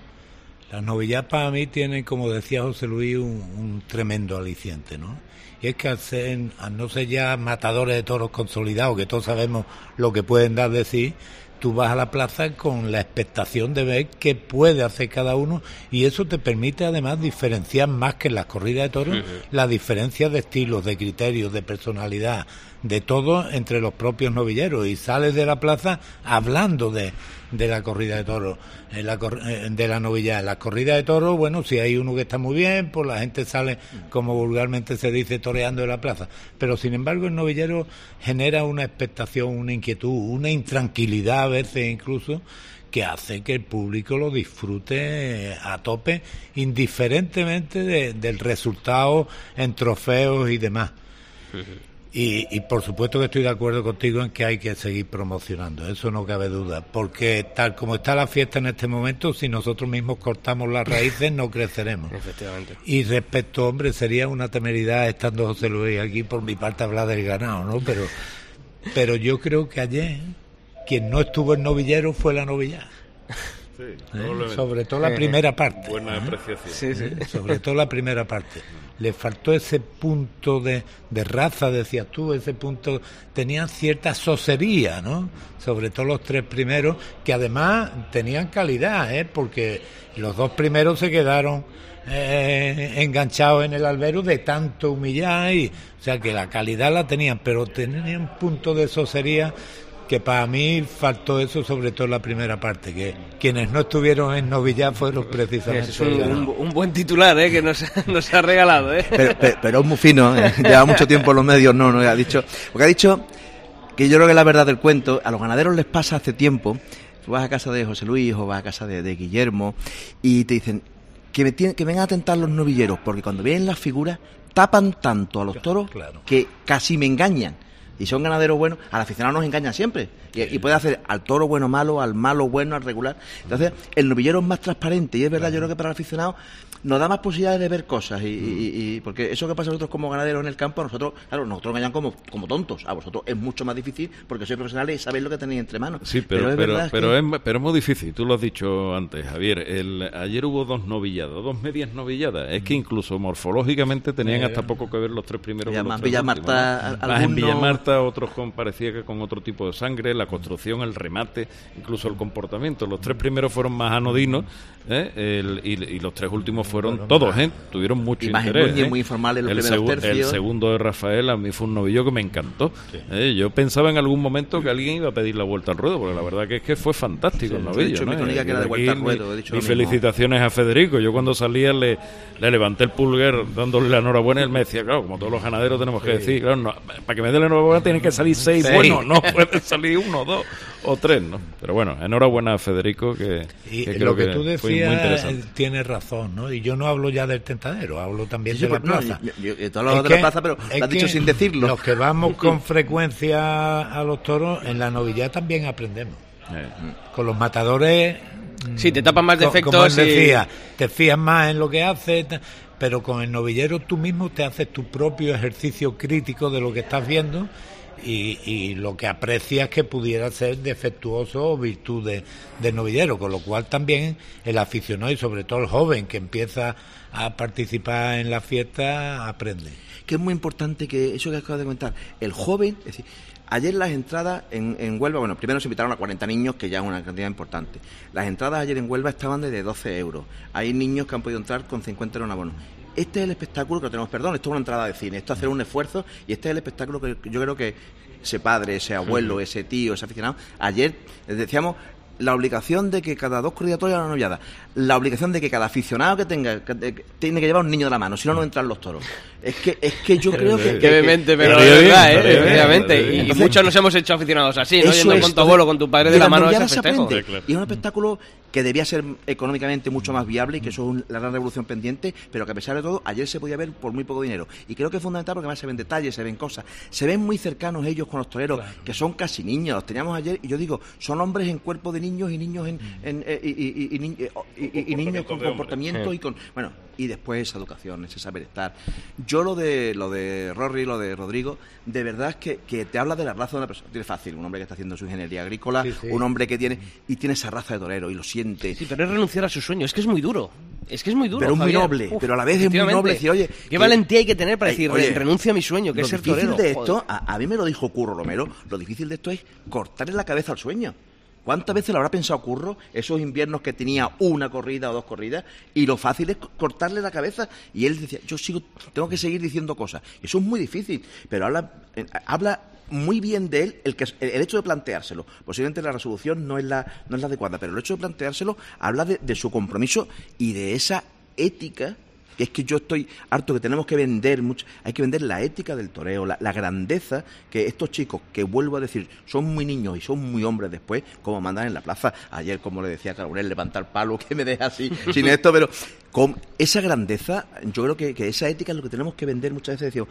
Speaker 12: las novilladas para mí tienen, como decía José Luis, un, un tremendo aliciente, ¿no? Y es que al, ser, al no ser ya matadores de toros consolidados, que todos sabemos lo que pueden dar de sí, tú vas a la plaza con la expectación de ver qué puede hacer cada uno y eso te permite además diferenciar más que en las corridas de toros uh -huh. la diferencia de estilos, de criterios, de personalidad, de todo entre los propios novilleros y sales de la plaza hablando de, de la corrida de toros, en la, de la novillada. La corrida de toros, bueno, si hay uno que está muy bien, pues la gente sale, como vulgarmente se dice, toreando de la plaza. Pero sin embargo, el novillero genera una expectación, una inquietud, una intranquilidad a veces incluso que hace que el público lo disfrute a tope, indiferentemente de, del resultado en trofeos y demás. *laughs* Y, y, por supuesto que estoy de acuerdo contigo en que hay que seguir promocionando, eso no cabe duda, porque tal como está la fiesta en este momento, si nosotros mismos cortamos las raíces no creceremos. *laughs*
Speaker 1: Efectivamente.
Speaker 12: Y respecto, hombre, sería una temeridad estando José Luis aquí por mi parte hablar del ganado, ¿no? Pero, pero yo creo que ayer quien no estuvo en novillero fue la novillada. *laughs*
Speaker 13: Sí,
Speaker 12: ¿Eh? Sobre todo la primera parte.
Speaker 13: Buena apreciación.
Speaker 12: Sí, sí. *laughs* Sobre todo la primera parte. Le faltó ese punto de, de, raza, decías tú, ese punto. Tenían cierta sosería, ¿no? Sobre todo los tres primeros, que además tenían calidad, ¿eh? Porque los dos primeros se quedaron eh, enganchados en el albero de tanto humillar. Y, o sea que la calidad la tenían, pero tenían un punto de sosería que para mí faltó eso sobre todo en la primera parte, que quienes no estuvieron en Novillar fueron precisamente...
Speaker 1: Es un, un, un, buen titular ¿eh? que nos, *laughs* nos ha regalado. ¿eh?
Speaker 16: Pero, pero, pero es muy fino, ¿eh? *laughs* lleva mucho tiempo en los medios, no, no, ha dicho... Porque ha dicho que yo creo que la verdad del cuento, a los ganaderos les pasa hace tiempo, tú vas a casa de José Luis o vas a casa de, de Guillermo y te dicen que, me tienen, que vengan a tentar los novilleros, porque cuando vienen las figuras tapan tanto a los toros
Speaker 12: claro.
Speaker 16: que casi me engañan y son ganaderos buenos, al aficionado nos engaña siempre. Y, puede hacer al toro bueno malo, al malo bueno, al regular. Entonces, el novillero es más transparente y es verdad, yo creo que para el aficionado nos da más posibilidades de ver cosas. Y, y, y, porque eso que pasa a nosotros como ganaderos en el campo, a nosotros, claro, nosotros engañan como, como tontos. A vosotros es mucho más difícil porque sois profesionales y sabéis lo que tenéis entre manos.
Speaker 13: Sí, pero, pero, es, pero, pero, que... es, pero es muy difícil. Tú lo has dicho antes, Javier. El, ayer hubo dos novilladas, dos medias novilladas. Es que incluso morfológicamente tenían hasta poco que ver los tres primeros. Con los tres
Speaker 16: Villamarta,
Speaker 13: últimos, ¿no? Más en Villamarta, otros con parecía que con otro tipo de sangre, la construcción, el remate, incluso el comportamiento. Los tres primeros fueron más anodinos ¿eh? el, y, y, los tres últimos fueron bueno, todos, ¿eh? tuvieron mucho interés.
Speaker 16: Muy, ¿eh? muy informal en los
Speaker 13: el,
Speaker 16: segu
Speaker 13: el segundo de Rafael a mí fue un novillo que me encantó. Sí. ¿eh? Yo pensaba en algún momento que alguien iba a pedir la vuelta al ruedo, porque la verdad que es que fue fantástico sí, el novillo.
Speaker 16: Dicho,
Speaker 13: ¿no?
Speaker 16: Mi que era de vuelta al ruedo, he dicho
Speaker 13: felicitaciones a Federico. Yo cuando salía le, le levanté el pulgar dándole la enhorabuena y él me decía, claro, como todos los ganaderos tenemos que decir, claro, no, para que me dé la enhorabuena tienen que salir seis, buenos, no pueden salir uno, dos o tres, ¿no? Pero bueno, enhorabuena a Federico, que,
Speaker 12: y
Speaker 13: que
Speaker 12: lo
Speaker 13: creo
Speaker 12: que tú decías tiene razón, ¿no? Y yo no hablo ya del tentadero, hablo también
Speaker 16: sí,
Speaker 12: de la
Speaker 16: pues,
Speaker 12: plaza.
Speaker 16: No, yo, yo, yo de la plaza, pero lo has dicho sin decirlo.
Speaker 12: Los que vamos con *laughs* frecuencia a los toros, en la novillada también aprendemos. Eh. Con los matadores...
Speaker 1: Sí, te tapan más defectos.
Speaker 12: Como él decía, y... te fías más en lo que haces, pero con el novillero tú mismo te haces tu propio ejercicio crítico de lo que estás viendo y, y, lo que aprecias que pudiera ser defectuoso o virtud de, novillero, con lo cual también el aficionado y sobre todo el joven que empieza a participar en la fiesta aprende.
Speaker 16: Que es muy importante que eso que acabas de comentar, el joven, es decir, Ayer las entradas en, en, Huelva, bueno, primero se invitaron a 40 niños, que ya es una cantidad importante. Las entradas ayer en Huelva estaban de 12 euros. Hay niños que han podido entrar con 50 euros en abono. Este es el espectáculo que tenemos, perdón, esto es una entrada de cine, esto es hacer un esfuerzo y este es el espectáculo que yo creo que ese padre, ese abuelo, ese tío, ese aficionado, ayer decíamos la obligación de que cada dos corridas haya una novillada, la obligación de que cada aficionado que tenga que, que, tiene que llevar un niño de la mano, si no no entran los toros. Es que es que yo *laughs* creo que
Speaker 1: que obviamente, pero es verdad, eh, efectivamente, y, muchos nos hemos hecho aficionados así, no yendo con tu abuelo, con tu padre de la mano a ese festejo.
Speaker 16: Y es un espectáculo que debía ser económicamente mucho más viable y que eso es la gran revolución pendiente, pero que a pesar de todo, ayer se podía ver por muy poco dinero. Y creo que es fundamental porque además se ven detalles, se ven cosas, se ven muy cercanos ellos con los toreros, que son casi niños. Los teníamos ayer y yo digo, son hombres en cuerpo de niños y niños en, y, y, niños con comportamiento y con bueno y después esa educación, ese saber estar. Yo lo de lo de Rory, lo de Rodrigo, de verdad es que, que te habla de la raza de una persona. Tiene fácil, un hombre que está haciendo su ingeniería agrícola, un hombre que tiene y tiene esa raza de torero y lo siente.
Speaker 1: Sí, pero es renunciar a su sueño, es que es muy duro. Es que es muy duro.
Speaker 16: Pero es muy noble, pero a la vez es muy noble decir, oye,
Speaker 1: qué valentía hay que tener para decir, oye, renuncia a mi sueño, que es ser torero.
Speaker 16: Lo difícil de esto, a, a, mí me lo dijo Curro Romero, lo difícil de esto es cortarle la cabeza al sueño. ¿Cuántas veces lo habrá pensado Curro esos inviernos que tenía una corrida o dos corridas y lo fácil es cortarle la cabeza? Y él decía, yo sigo, tengo que seguir diciendo cosas. Eso es muy difícil, pero habla, eh, habla muy bien de él el, hecho de planteárselo. Posiblemente la resolución no es la, no es la adecuada, pero el hecho de planteárselo habla de su compromiso y de esa ética que es que yo estoy harto que tenemos que vender mucho, hay que vender la ética del toreo, la, grandeza que estos chicos, que vuelvo a decir, son muy niños y son muy hombres después, como mandan en la plaza. Ayer, como le decía Carolina, levantar palo, que me deja así, *laughs* sin esto, pero con esa grandeza, yo creo que, esa ética es lo que tenemos que vender muchas veces. Decimos,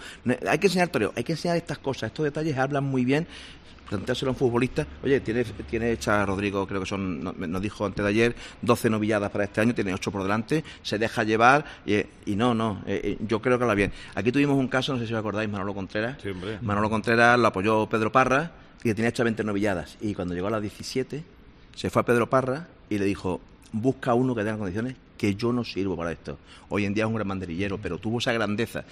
Speaker 16: hay que enseñar toreo, hay que enseñar estas cosas, estos detalles hablan muy bien planteárselo a un futbolista, oye, tiene, tiene hecha Rodrigo, creo que son, nos dijo antes de ayer, 12 novilladas para este año, tiene 8 por delante, se deja llevar y, no, no, eh, eh, yo creo que habla bien. Aquí tuvimos un caso, no sé si os acordáis, Manolo Contreras. Manolo Contreras lo apoyó Pedro Parra y tenía hecha 20 novilladas. Y cuando llegó a las 17, se fue a Pedro Parra y le dijo, busca uno que tenga condiciones que yo no sirvo para esto. Hoy en día es un gran banderillero, pero tuvo esa grandeza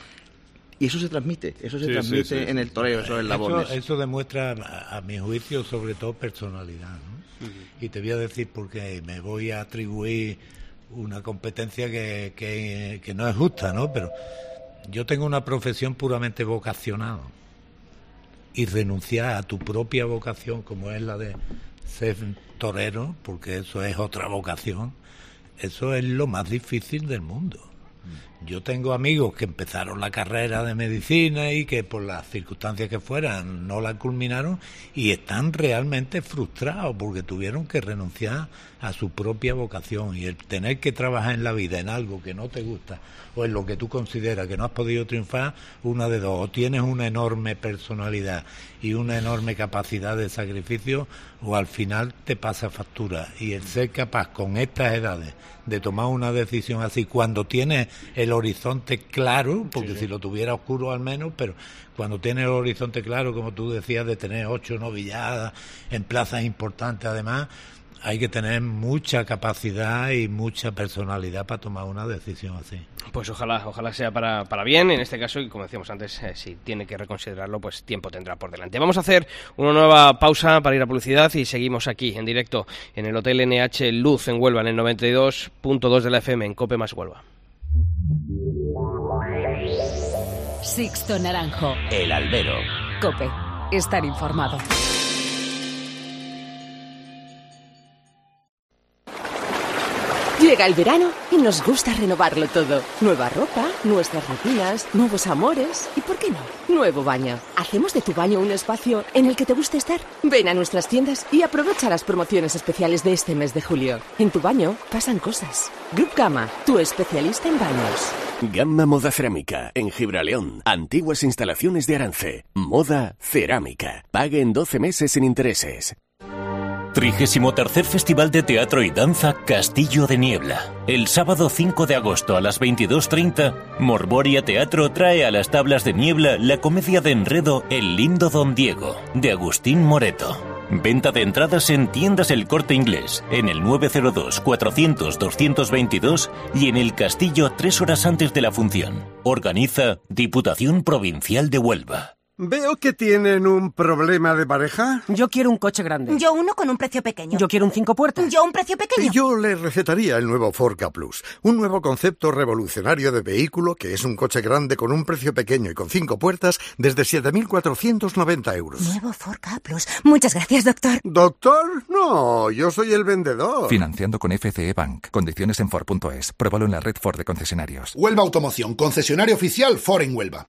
Speaker 16: y eso se transmite, eso se transmite en el toreo, eso es la voz.
Speaker 12: Eso, demuestra, a, mi juicio, sobre todo personalidad. ¿no? Y te voy a decir porque me voy a atribuir una competencia que, que, no es justa, ¿no? Pero yo tengo una profesión puramente vocacional. Y renunciar a tu propia vocación, como es la de ser torero, porque eso es otra vocación, eso es lo más difícil del mundo. Yo tengo amigos que empezaron la carrera de medicina y que por las circunstancias que fueran no la culminaron y están realmente frustrados porque tuvieron que renunciar a su propia vocación. Y el tener que trabajar en la vida en algo que no te gusta o en lo que tú consideras que no has podido triunfar, una de dos, o tienes una enorme personalidad y una enorme capacidad de sacrificio o al final te pasa factura. Y el ser capaz con estas edades de tomar una decisión así cuando tienes el horizonte claro, porque si lo tuviera oscuro al menos, pero cuando tienes el horizonte claro, como tú decías, de tener ocho novilladas en plazas importantes además, hay que tener mucha capacidad y mucha personalidad para tomar una decisión así.
Speaker 1: Pues ojalá, ojalá sea para, para bien en este caso y como decíamos antes, eh, si tiene que reconsiderarlo, pues tiempo tendrá por delante. Vamos a hacer una nueva pausa para ir a publicidad y seguimos aquí en directo en el Hotel NH Luz en Huelva, en el 92.2 de la FM, en Cope más Huelva.
Speaker 2: Sixto Naranjo.
Speaker 14: El Albero.
Speaker 2: Cope. Estar informado. Llega el verano y nos gusta renovarlo todo. Nueva ropa, nuestras rutinas, nuevos amores y, ¿por qué no? Nuevo baño. Hacemos de tu baño un espacio en el que te guste estar. Ven a nuestras tiendas y aprovecha las promociones especiales de este mes de julio. En tu baño pasan cosas. Group Gama, tu especialista en baños.
Speaker 15: Gamma Moda Cerámica, en Gibraleón. Antiguas instalaciones de Arance. Moda Cerámica. Pague en 12 meses sin intereses.
Speaker 17: tercer Festival de Teatro y Danza Castillo de Niebla. El sábado 5 de agosto a las 22.30, Morboria Teatro trae a las tablas de niebla la comedia de enredo El lindo Don Diego, de Agustín Moreto. Venta de entradas en tiendas El Corte Inglés, en el 902-400-222 y en el Castillo tres horas antes de la función. Organiza Diputación Provincial de Huelva.
Speaker 18: Veo que tienen un problema de pareja.
Speaker 19: Yo quiero un coche grande.
Speaker 20: Yo uno con un precio pequeño.
Speaker 19: Yo quiero un cinco puertas.
Speaker 20: Yo un precio pequeño.
Speaker 18: Yo le recetaría el nuevo Forca Plus, un nuevo concepto revolucionario de vehículo que es un coche grande con un precio pequeño y con cinco puertas desde 7.490 euros.
Speaker 20: Nuevo Forca Plus. Muchas gracias, doctor.
Speaker 18: ¿Doctor? No, yo soy el vendedor.
Speaker 21: Financiando con FCE Bank. Condiciones en Ford.es. Pruébalo en la red Ford de concesionarios.
Speaker 22: Huelva Automoción, concesionario oficial Ford en Huelva.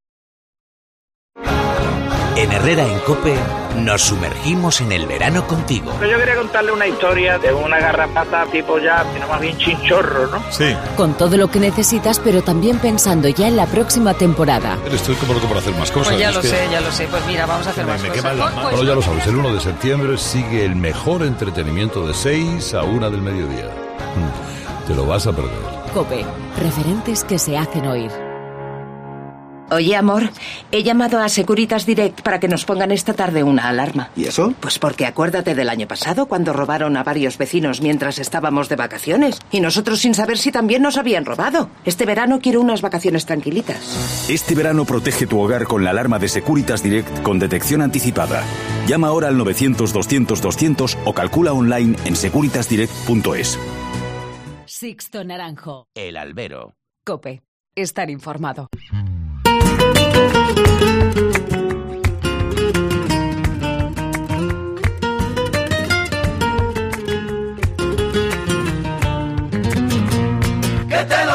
Speaker 23: En Herrera en Cope nos sumergimos en el verano contigo.
Speaker 22: Yo quería contarle una historia de una garrapata tipo ya, sino más bien chinchorro, ¿no?
Speaker 24: Sí.
Speaker 2: Con todo lo que necesitas, pero también pensando ya en la próxima temporada.
Speaker 24: Estoy como loco por hacer más cosas.
Speaker 19: Pues ya lo
Speaker 24: que
Speaker 19: sé, ya lo sé. Pues mira, vamos a hacer
Speaker 24: Me,
Speaker 19: más
Speaker 24: me
Speaker 19: cosas.
Speaker 24: las
Speaker 19: Pues- pues-
Speaker 24: Bueno, ya lo sabes, el 1 de septiembre sigue el mejor entretenimiento de 6 a 1 del mediodía. Mm, Te lo vas a perder.
Speaker 2: Cope, referentes que se hacen oír.
Speaker 25: Oye, amor, he llamado a Securitas Direct para que nos pongan esta tarde una alarma.
Speaker 26: ¿Y eso?
Speaker 25: Pues porque acuérdate del año pasado cuando robaron a varios vecinos mientras estábamos de vacaciones y nosotros sin saber si también nos habían robado. Este verano quiero unas vacaciones tranquilitas.
Speaker 27: Este verano protege tu hogar con la alarma de Securitas Direct con detección anticipada. Llama ahora al 900-200-200 o calcula online en securitasdirect.es.
Speaker 2: Sixto Naranjo.
Speaker 27: El albero.
Speaker 2: Cope, estar informado.
Speaker 28: Que te lo digo yo.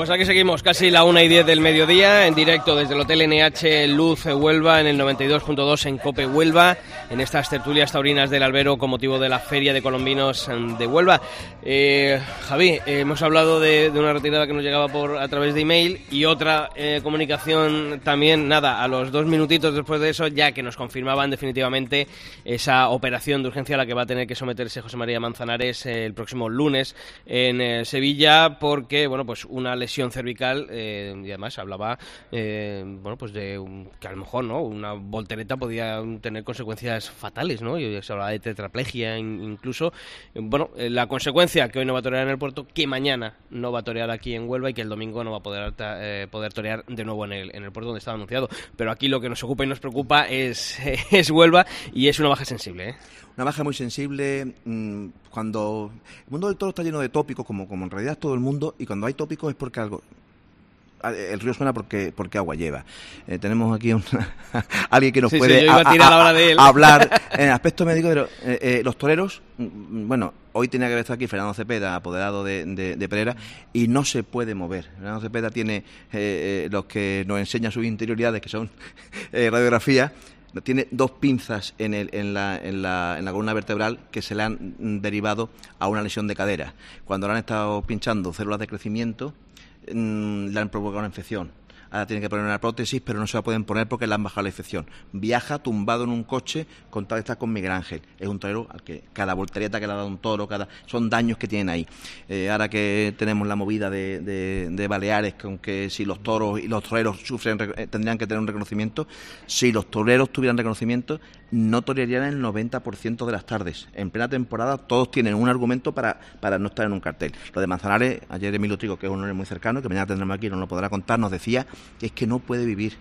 Speaker 1: Pues aquí seguimos, casi la una y 10 del mediodía, en directo desde el Hotel NH Luz Huelva, en el 92.2 en Cope Huelva, en estas tertulias taurinas del Albero con motivo de la Feria de Colombinos de Huelva. Eh, Javi, hemos hablado de, de una retirada que nos llegaba por a través de email y otra eh, comunicación también, nada, a los dos minutitos después de eso, ya que nos confirmaban definitivamente esa operación de urgencia a la que va a tener que someterse José María Manzanares eh, el próximo lunes en eh, Sevilla, porque, bueno, pues una lesión cervical eh, y además hablaba, eh, bueno, pues de un- que a lo mejor, ¿no? Una voltereta podía tener consecuencias fatales, ¿no? Y se hablaba de tetraplegia in- incluso. Eh, Bueno, eh, la consecuencia que hoy no va a torear en el puerto, que mañana no va a torear aquí en Huelva y que el domingo no va a poder, eh, poder torear de nuevo en el, en el puerto donde estaba anunciado. Pero aquí lo que nos ocupa y nos preocupa es, *laughs* es Huelva y es una baja sensible, ¿eh?
Speaker 16: Una baja muy sensible mm, cuando el mundo del toro está lleno de tópicos, como, como en realidad todo el mundo, y cuando hay tópicos es porque algo... El río suena porque, porque agua lleva. Eh, tenemos aquí un- *laughs* alguien que nos
Speaker 1: Sí,
Speaker 16: puede
Speaker 1: a de
Speaker 16: hablar en el aspecto médico, pero eh, eh, los toreros, mm, bueno, hoy tenía que haber estado aquí Fernando Cepeda, apoderado de, de, de Pereira, y no se puede mover. Fernando Cepeda tiene eh, eh, los que nos enseña sus interioridades, que son *laughs* radiografías, tiene dos pinzas en, el, en, la, en, la, en la columna vertebral que se le han derivado a una lesión de cadera. Cuando le han estado pinchando células de crecimiento, mm, le han provocado una infección. Ahora tiene que poner una prótesis, pero no se la pueden poner porque le han bajado la infección. Viaja tumbado en un coche con tal de estar con Miguel Ángel. Es un torero al que cada voltereta que le ha dado un toro, cada son daños que tienen ahí. Eh, ahora que tenemos la movida de, de- Baleares, con que si los toros y los toreros sufren, eh, tendrían que tener un reconocimiento. Si los toreros tuvieran reconocimiento, no torearían el 90% de las tardes. En plena temporada todos tienen un argumento para, para no estar en un cartel. Lo de Manzanares, ayer Emilio Trigo, que es un hombre muy cercano, que mañana tendremos aquí, nos lo podrá contar, nos decía es que no puede vivir.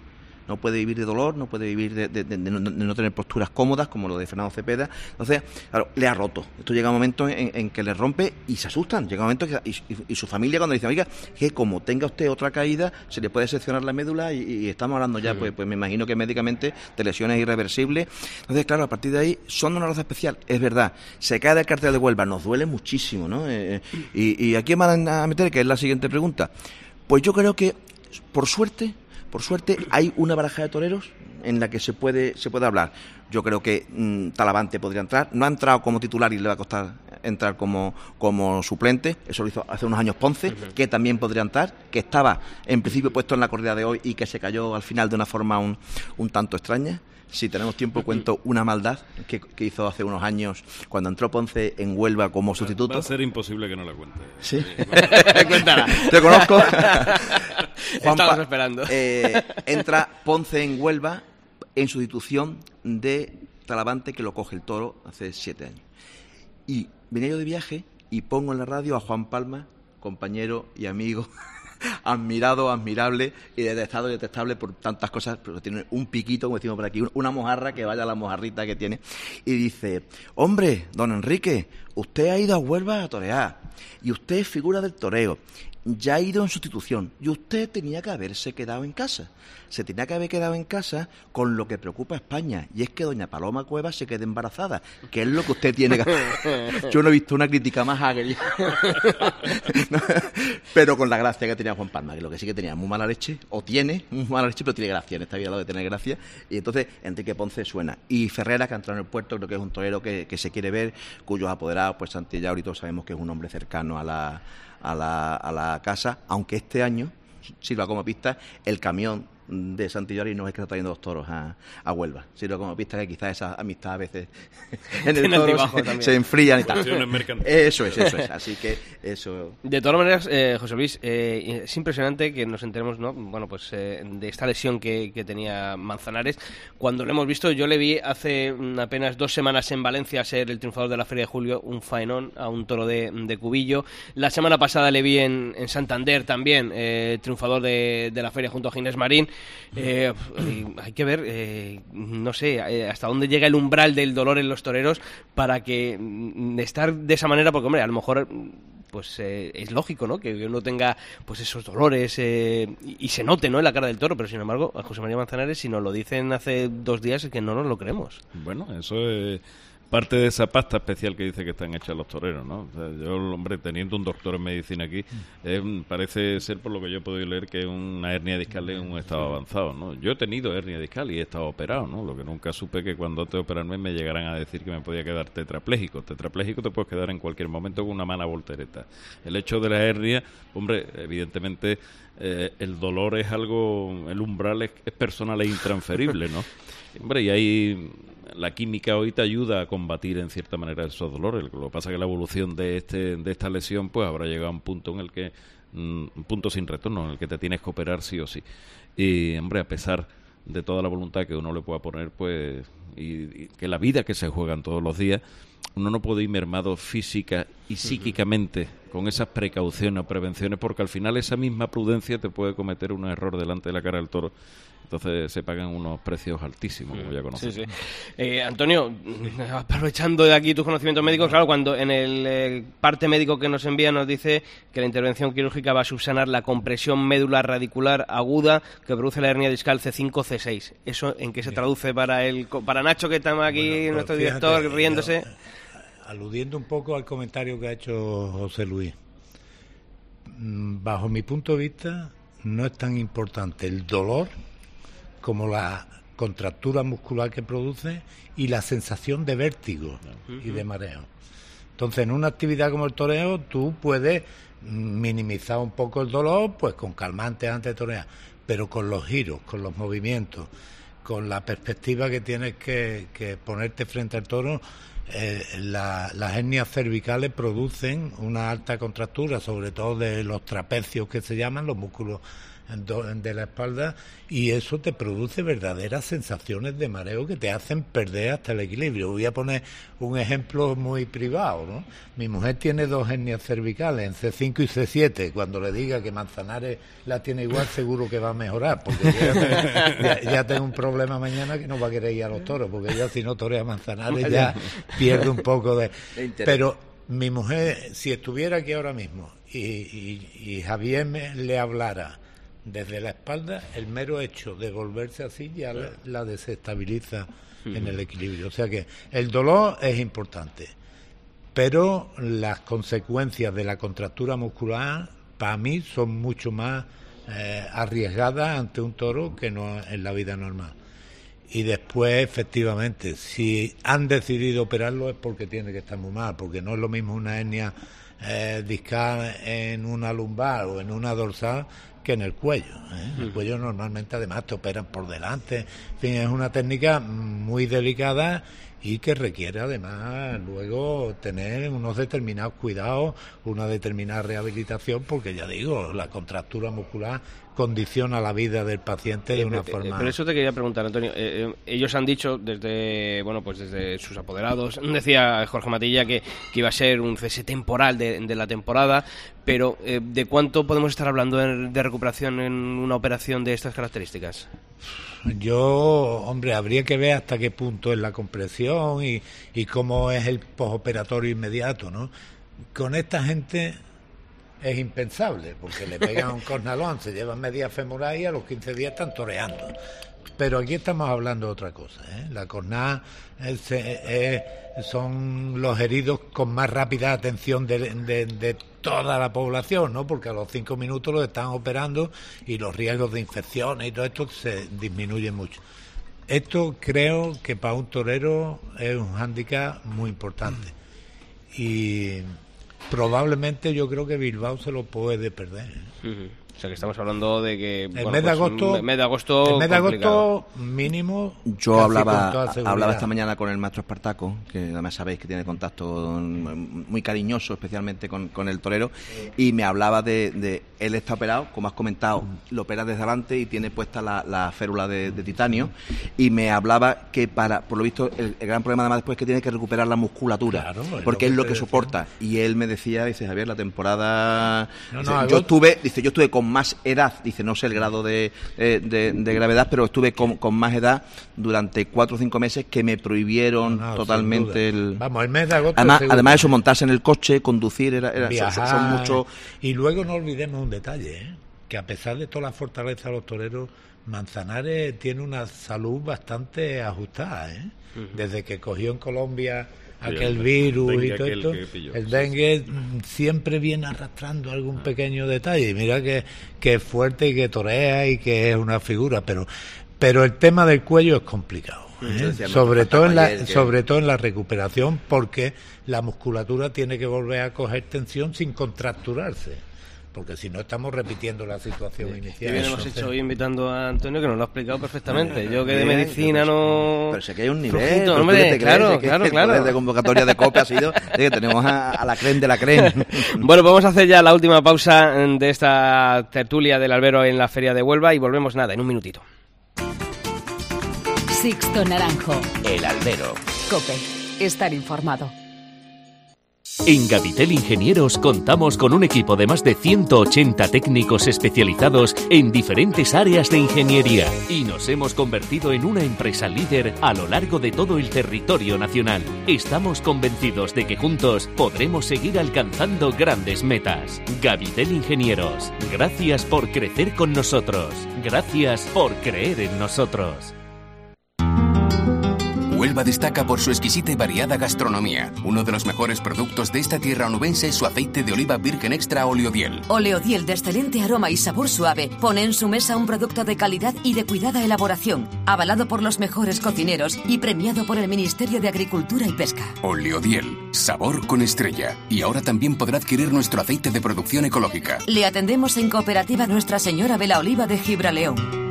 Speaker 16: No puede vivir de dolor, no puede vivir de, de- de- de no, de no tener posturas cómodas, como lo de Fernando Cepeda. Entonces, claro, le ha roto. Esto llega un momento en, en que le rompe y se asustan. Llega un momento que, y, y- y su familia cuando dice, oiga, que como tenga usted otra caída, se le puede seccionar la médula y, y estamos hablando ya, pues, pues me imagino que médicamente de lesiones irreversibles. Entonces, claro, a partir de ahí son de una raza especial, es verdad. Se cae del cartel de Huelva, nos duele muchísimo, ¿no? Eh, eh, y, y aquí van a meter, que es la siguiente pregunta. Pues yo creo que, por suerte, por suerte, hay una baraja de toreros en la que se puede, se puede hablar. Yo creo que mm, Talavante podría entrar. No ha entrado como titular y le va a costar entrar como, como suplente. Eso lo hizo hace unos años Ponce, que también podría entrar, que estaba en principio puesto en la corrida de hoy y que se cayó al final de una forma un, un tanto extraña. Si tenemos tiempo, *clears throat* cuento una maldad que, que hizo hace unos años cuando entró Ponce en Huelva como sustituto.
Speaker 13: Va a ser imposible que no la cuente.
Speaker 16: Sí. *laughs*
Speaker 1: Cuéntala.
Speaker 16: Te conozco. *laughs*
Speaker 1: Estábamos esperando.
Speaker 16: eh, entra Ponce en Huelva en sustitución de Talavante, que lo coge el toro hace siete años. Y venía yo de viaje y pongo en la radio a Juan Palma, compañero y amigo, admirado, admirable y detestado detestable por tantas cosas, pero tiene un piquito, como decimos por aquí, una mojarra que vaya a la mojarrita que tiene. Y dice, hombre, don Enrique, usted ha ido a Huelva a torear y usted es figura del toreo ya ha ido en sustitución y usted tenía que haberse quedado en casa. Se tenía que haber quedado en casa con lo que preocupa a España y es que doña Paloma Cuevas se quede embarazada, que es lo que usted tiene que hacer. *laughs* Yo no he visto una crítica más agria. *laughs* Pero con la gracia que tenía Juan Palma, que lo que sí que tenía muy mala leche, o tiene muy mala leche, pero tiene gracia en esta vida lo de tener gracia. Y entonces Enrique Ponce suena. Y Ferrera, que ha entrado en el puerto, creo que es un torero que, que se quiere ver, cuyos apoderados, pues Santillán, ahorita sabemos que es un hombre cercano a la, a la, a la casa, aunque este año sirva como pista el camión de Santillán y no es que está trayendo dos toros a, a Huelva. Sirva como pista que quizás esa amistad a veces *laughs* en el toro se,
Speaker 1: también.
Speaker 16: se enfrían y tal. Eso es, eso es. Así que eso...
Speaker 1: De todas maneras, eh, José Luis, eh, es impresionante que nos enteremos, ¿no? Bueno, pues eh, de esta lesión que, que tenía Manzanares. Cuando lo hemos visto, yo le vi hace apenas dos semanas en Valencia ser el triunfador de la Feria de Julio, un faenón a un toro de, de cubillo. La semana pasada le vi en, en Santander también, eh, triunfador de, de la Feria junto a Ginés Marín. Eh, hay que ver, eh, no sé, eh, hasta dónde llega el umbral del dolor en los toreros para que mm, estar de esa manera, porque hombre, a lo mejor pues eh, es lógico, ¿no? Que uno tenga pues esos dolores eh, y, se note, ¿no? En la cara del toro, pero sin embargo, a José María Manzanares, si nos lo dicen hace dos días, es que no nos lo creemos.
Speaker 13: Bueno, eso es parte de esa pasta especial que dice que están hechas los toreros, ¿no? O sea, yo, hombre, teniendo un doctor en medicina aquí, eh, parece ser, por lo que yo he podido leer, que una hernia discal en un estado avanzado, ¿no? Yo he tenido hernia discal y he estado operado, ¿no? Lo que nunca supe que cuando te operarme me llegaran a decir que me podía quedar tetrapléjico. Tetrapléjico te puedes quedar en cualquier momento con una mano voltereta. El hecho de la hernia, hombre, evidentemente eh, el dolor es algo, el umbral es, es personal e intransferible, ¿no? *laughs* Hombre, y ahí la química hoy te ayuda a combatir en cierta manera esos dolores. Lo que pasa es que la evolución de este de esta lesión pues habrá llegado a un punto en el que mm, un punto sin retorno en el que te tienes que operar sí o sí. Y hombre, a pesar de toda la voluntad que uno le pueda poner, pues y, y que la vida que se juegan todos los días, uno no puede ir mermado física y psíquicamente con esas precauciones o prevenciones, porque al final esa misma prudencia te puede cometer un error delante de la cara del toro. Entonces se pagan unos precios altísimos, como ya conoces.
Speaker 1: Sí, sí. Eh, Antonio, aprovechando de aquí tus conocimientos médicos, claro, cuando en el eh, parte médico que nos envía nos dice que la intervención quirúrgica va a subsanar la compresión médula radicular aguda que produce la hernia discal C5-C6. ¿Eso en qué se traduce para el co- para Nacho, que está aquí,
Speaker 12: Bueno, pues
Speaker 1: nuestro
Speaker 12: fíjate,
Speaker 1: director, riéndose?
Speaker 12: aludiendo un poco al comentario que ha hecho José Luis, mm, bajo mi punto de vista no es tan importante el dolor como la contractura muscular que produce y la sensación de vértigo y de mareo. Entonces, en una actividad como el toreo, tú puedes minimizar un poco el dolor, pues con calmantes antes de torear, pero con los giros, con los movimientos, con la perspectiva que tienes que, ponerte frente al toro, eh, la- las hernias cervicales producen una alta contractura, sobre todo de los trapecios que se llaman, los músculos de la espalda, y eso te produce verdaderas sensaciones de mareo que te hacen perder hasta el equilibrio. Voy a poner un ejemplo muy privado, ¿no? Mi mujer tiene dos hernias cervicales, en C5 y C7. Cuando le diga que Manzanares la tiene igual, seguro que va a mejorar, porque *laughs* ya, ya tengo un problema mañana que no va a querer ir a los toros, porque ya si no torea Manzanares ya pierde un poco de... *laughs* Pero mi mujer, si estuviera aquí ahora mismo y, y- y Javier me, le hablara desde la espalda, el mero hecho de volverse así ya la, la desestabiliza en el equilibrio. O sea que el dolor es importante, pero las consecuencias de la contractura muscular para mí son mucho más eh, arriesgadas ante un toro que no en la vida normal. Y después, efectivamente, si han decidido operarlo es porque tiene que estar muy mal, porque no es lo mismo una hernia eh, discal en una lumbar o en una dorsal que en el cuello. ¿eh? El cuello normalmente además te operan por delante. En fin, es una técnica muy delicada y que requiere además luego tener unos determinados cuidados, una determinada rehabilitación, porque ya digo, la contractura muscular condiciona la vida del paciente de
Speaker 1: Eh,
Speaker 12: una
Speaker 1: eh,
Speaker 12: forma...
Speaker 1: Pero eso te quería preguntar, Antonio. Eh, eh, ellos han dicho desde, bueno, pues desde sus apoderados, *laughs* decía Jorge Matilla que, que iba a ser un cese temporal de, de la temporada, pero eh, ¿de cuánto podemos estar hablando de, de recuperación en una operación de estas características?
Speaker 12: Yo, hombre, habría que ver hasta qué punto es la compresión y, y cómo es el posoperatorio inmediato, ¿no? Con esta gente es impensable, porque le pegan un cornalón, se llevan media femoral y a los 15 días están toreando. Pero aquí estamos hablando de otra cosa. ¿eh? La cornada es, eh, son los heridos con más rápida atención de, toda la población, ¿no? Porque a los cinco minutos los están operando y los riesgos de infecciones y todo esto se disminuyen mucho. Esto creo que para un torero es un hándicap muy importante. Y probablemente yo creo que Bilbao se lo puede perder.
Speaker 1: O sea que estamos hablando de que
Speaker 12: el
Speaker 1: bueno,
Speaker 12: mes de
Speaker 1: pues,
Speaker 12: agosto,
Speaker 1: el mes de agosto,
Speaker 12: el mes de agosto mínimo.
Speaker 16: Yo hablaba, hablaba esta mañana con el maestro Espartaco, que además sabéis que tiene contacto muy cariñoso, especialmente con, con el torero, y me hablaba de, de, él está operado, como has comentado, lo opera desde adelante y tiene puesta la, la férula de, de, titanio, y me hablaba que para, por lo visto, el, el gran problema además después es que tiene que recuperar la musculatura,
Speaker 12: Claro, es
Speaker 16: porque
Speaker 12: lo
Speaker 16: es lo
Speaker 12: que
Speaker 16: soporta, y él me decía, dice Javier, la temporada,
Speaker 12: No,
Speaker 16: dice,
Speaker 12: no,
Speaker 16: yo
Speaker 12: algo-
Speaker 16: estuve, dice, yo estuve con más edad, dice, no sé el grado de, eh, de, de gravedad, pero estuve con, con más edad durante cuatro o cinco meses que me prohibieron
Speaker 12: No,
Speaker 16: totalmente el...
Speaker 12: Vamos, el mes de agosto.
Speaker 16: Además, además eso, montarse en el coche, conducir, era, era-
Speaker 12: Viajar.
Speaker 16: son mucho...
Speaker 12: Y luego no olvidemos un detalle, ¿eh? que a pesar de toda la fortaleza de los toreros, Manzanares tiene una salud bastante ajustada. ¿eh? Desde que cogió en Colombia aquel
Speaker 13: el
Speaker 12: virus y todo esto,
Speaker 13: pilló,
Speaker 12: el dengue siempre viene arrastrando algún pequeño detalle. Y mira que, que es fuerte y que torea y que es una figura, pero, pero el tema del cuello es complicado. ¿eh? Sobre todo en la sobre todo en la recuperación porque la musculatura tiene que volver a coger tensión sin contracturarse porque si no estamos repitiendo la situación
Speaker 1: Qué
Speaker 12: inicial
Speaker 1: bien hemos hecho hoy invitando a Antonio que nos lo ha explicado perfectamente. Yo que de medicina no.
Speaker 16: Pero sé que hay un nivel.
Speaker 1: Hombre,
Speaker 16: crees,
Speaker 1: claro, claro, claro.
Speaker 16: de convocatoria de COPE ha sido que tenemos a, a la creen de la creen. *laughs*
Speaker 1: Bueno, vamos a hacer ya la última pausa mm, de esta tertulia del albero en la Feria de Huelva y volvemos nada, en un minutito.
Speaker 29: Sixto Naranjo.
Speaker 23: El albero.
Speaker 29: Cope. Estar informado.
Speaker 30: En Gabitel Ingenieros contamos con un equipo de más de 180 técnicos especializados en diferentes áreas de ingeniería y nos hemos convertido en una empresa líder a lo largo de todo el territorio nacional. Estamos convencidos de que juntos podremos seguir alcanzando grandes metas. Gabitel Ingenieros, gracias por crecer con nosotros. Gracias por creer en nosotros.
Speaker 31: Huelva destaca por su exquisita y variada gastronomía. Uno de los mejores productos de esta tierra onubense es su aceite de oliva virgen extra oleodiel.
Speaker 32: Oleodiel de excelente aroma y sabor suave pone en su mesa un producto de calidad y de cuidada elaboración, avalado por los mejores cocineros y premiado por el Ministerio de Agricultura y Pesca.
Speaker 31: Oleodiel, sabor con estrella. Y ahora también podrá adquirir nuestro aceite de producción ecológica.
Speaker 32: Le atendemos en Cooperativa Nuestra Señora de la Oliva de Gibraleón.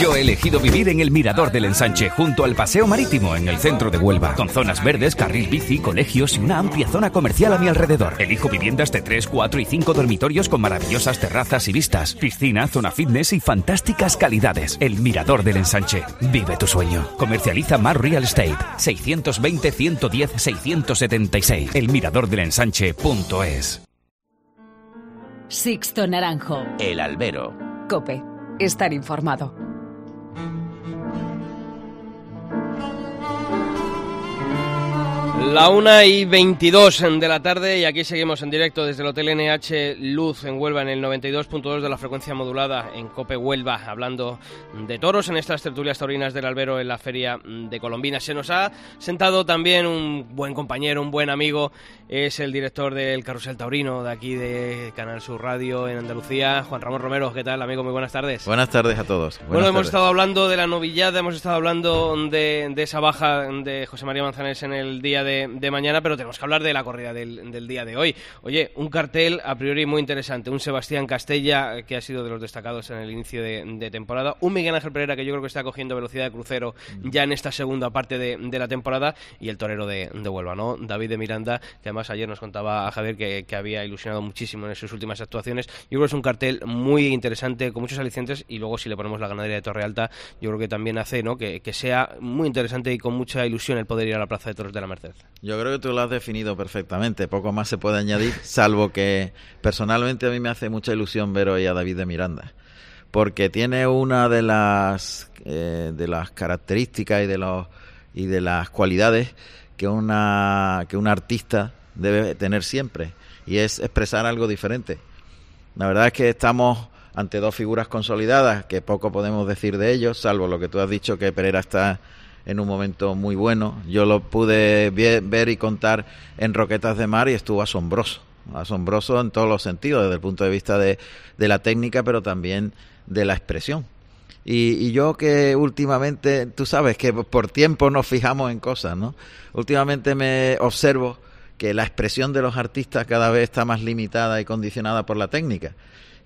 Speaker 14: Yo he elegido vivir en el Mirador del Ensanche, junto al Paseo Marítimo, en el centro de Huelva, con zonas verdes, carril bici, colegios y una amplia zona comercial a mi alrededor. Elijo viviendas de 3, 4 y 5 dormitorios con maravillosas terrazas y vistas, piscina, zona fitness y fantásticas calidades. El Mirador del Ensanche. Vive tu sueño. Comercializa Mar Real Estate. 620-110-676. Elmiradordelensanche.es.
Speaker 29: Sixto Naranjo.
Speaker 23: El albero.
Speaker 29: Cope. Estar informado.
Speaker 1: La una y 22 de la tarde y aquí seguimos en directo desde el Hotel NH Luz en Huelva en el 92.2 de la frecuencia modulada en Cope Huelva hablando de toros en estas tertulias taurinas del albero en la feria de Colombina. Se nos ha sentado también un buen compañero, un buen amigo, es el director del Carrusel Taurino de aquí de Canal Sur Radio en Andalucía, Juan Ramón Romero. ¿Qué tal amigo? Muy buenas tardes.
Speaker 33: Buenas tardes a todos.
Speaker 1: Bueno,
Speaker 33: Buenas
Speaker 1: hemos
Speaker 33: tardes.
Speaker 1: estado hablando de la novillada, hemos estado hablando de, de esa baja de José María Manzanares en el día de, de mañana, pero tenemos que hablar de la corrida del, del día de hoy. Oye, un cartel a priori muy interesante, un Sebastián Castella que ha sido de los destacados en el inicio de, de temporada, un Miguel Ángel Pereira que yo creo que está cogiendo velocidad de crucero ya en esta segunda parte de, de la temporada y el torero de, de Huelva, ¿no? David de Miranda, que además ayer nos contaba a Javier que, que había ilusionado muchísimo en sus últimas actuaciones. Yo creo que es un cartel muy interesante, con muchos alicientes y luego si le ponemos la ganadería de Torre Alta, yo creo que también hace ¿no? que, que sea muy interesante y con mucha ilusión el poder ir a la Plaza de Toros de la Merced.
Speaker 33: Yo creo que tú lo has definido perfectamente. Poco más se puede añadir, salvo que personalmente a mí me hace mucha ilusión ver hoy a David de Miranda. Porque tiene una de las, eh, de las características y de, los, y de las cualidades que, una, que un artista debe tener siempre. y es expresar algo diferente. La verdad es que estamos ante dos figuras consolidadas, que poco podemos decir de ellos, salvo lo que tú has dicho, que Pereira está en un momento muy bueno. Yo lo pude ver y contar en Roquetas de Mar y estuvo asombroso, asombroso en todos los sentidos, desde el punto de vista de, de la técnica, pero también de la expresión. Y, y, yo que últimamente, tú sabes que por tiempo nos fijamos en cosas, ¿no? Últimamente me observo que la expresión de los artistas cada vez está más limitada y condicionada por la técnica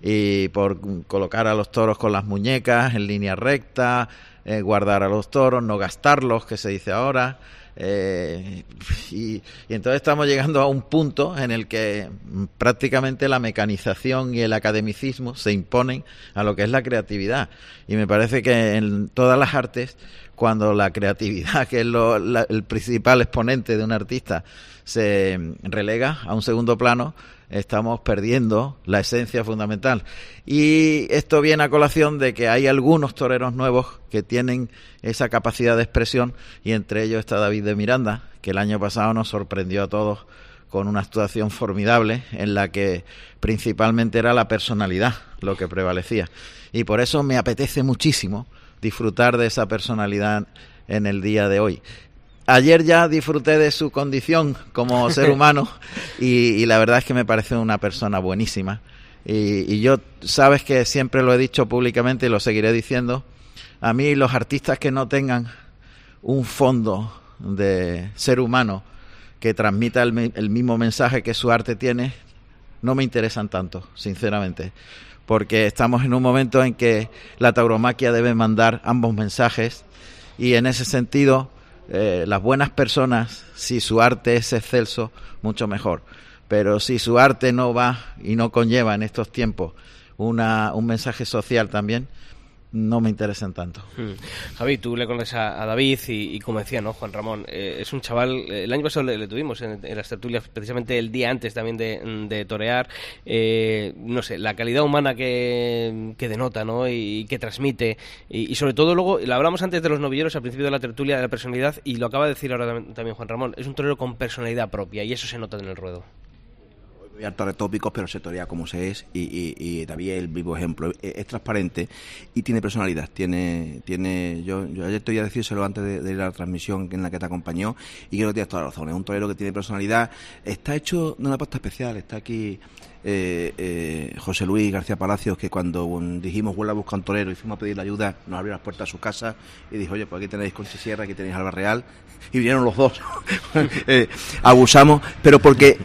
Speaker 33: y por colocar a los toros con las muñecas en línea recta, eh, guardar a los toros, no gastarlos, que se dice ahora. Eh, y, y, entonces estamos llegando a un punto en el que prácticamente la mecanización y el academicismo se imponen a lo que es la creatividad. Y me parece que en todas las artes, cuando la creatividad, *laughs* que es lo, el principal exponente de un artista, se relega a un segundo plano, estamos perdiendo la esencia fundamental. Y esto viene a colación de que hay algunos toreros nuevos que tienen esa capacidad de expresión y entre ellos está David de Miranda, que el año pasado nos sorprendió a todos con una actuación formidable en la que principalmente era la personalidad lo que prevalecía. Y por eso me apetece muchísimo disfrutar de esa personalidad en el día de hoy ayer ya disfruté de su condición como *laughs* ser humano y, y, la verdad es que me parece una persona buenísima. Y, y, yo, sabes que siempre lo he dicho públicamente y lo seguiré diciendo, a mí los artistas que no tengan un fondo de ser humano que transmita el, el mismo mensaje que su arte tiene, no me interesan tanto, sinceramente. Porque estamos en un momento en que la tauromaquia debe mandar ambos mensajes y en ese sentido eh, las buenas personas, si su arte es excelso, mucho mejor. Pero si su arte no va y no conlleva en estos tiempos una, un mensaje social también, no me interesan tanto.
Speaker 1: Hmm. Javi, tú le conoces a, David y, como decía, ¿no? Juan Ramón, eh, es un chaval, eh, el año pasado le, tuvimos en, las tertulias, precisamente el día antes también de, de torear, eh, no sé, la calidad humana que, que denota, ¿no? Y, que transmite, y, sobre todo luego, hablamos antes de los novilleros al principio de la tertulia, de la personalidad, y lo acaba de decir ahora también Juan Ramón, es un torero con personalidad propia, y eso se nota en el ruedo
Speaker 16: a hartar de tópicos, pero se torea como se es y, y, David es el vivo ejemplo. Es, es, transparente y tiene personalidad. Tiene, tiene yo, yo ayer te voy a decírselo antes de, de, la transmisión en la que te acompañó y creo que tienes toda la razón. Es un torero que tiene personalidad. Está hecho de una pasta especial. Está aquí eh, eh, José Luis García Palacios, que cuando dijimos vuelva a buscar un torero y fuimos a pedirle ayuda, nos abrió las puertas a su casa y dijo, oye, pues aquí tenéis Conchi Sierra, aquí tenéis Alba Real. Y vinieron los dos. *laughs* eh, abusamos, pero porque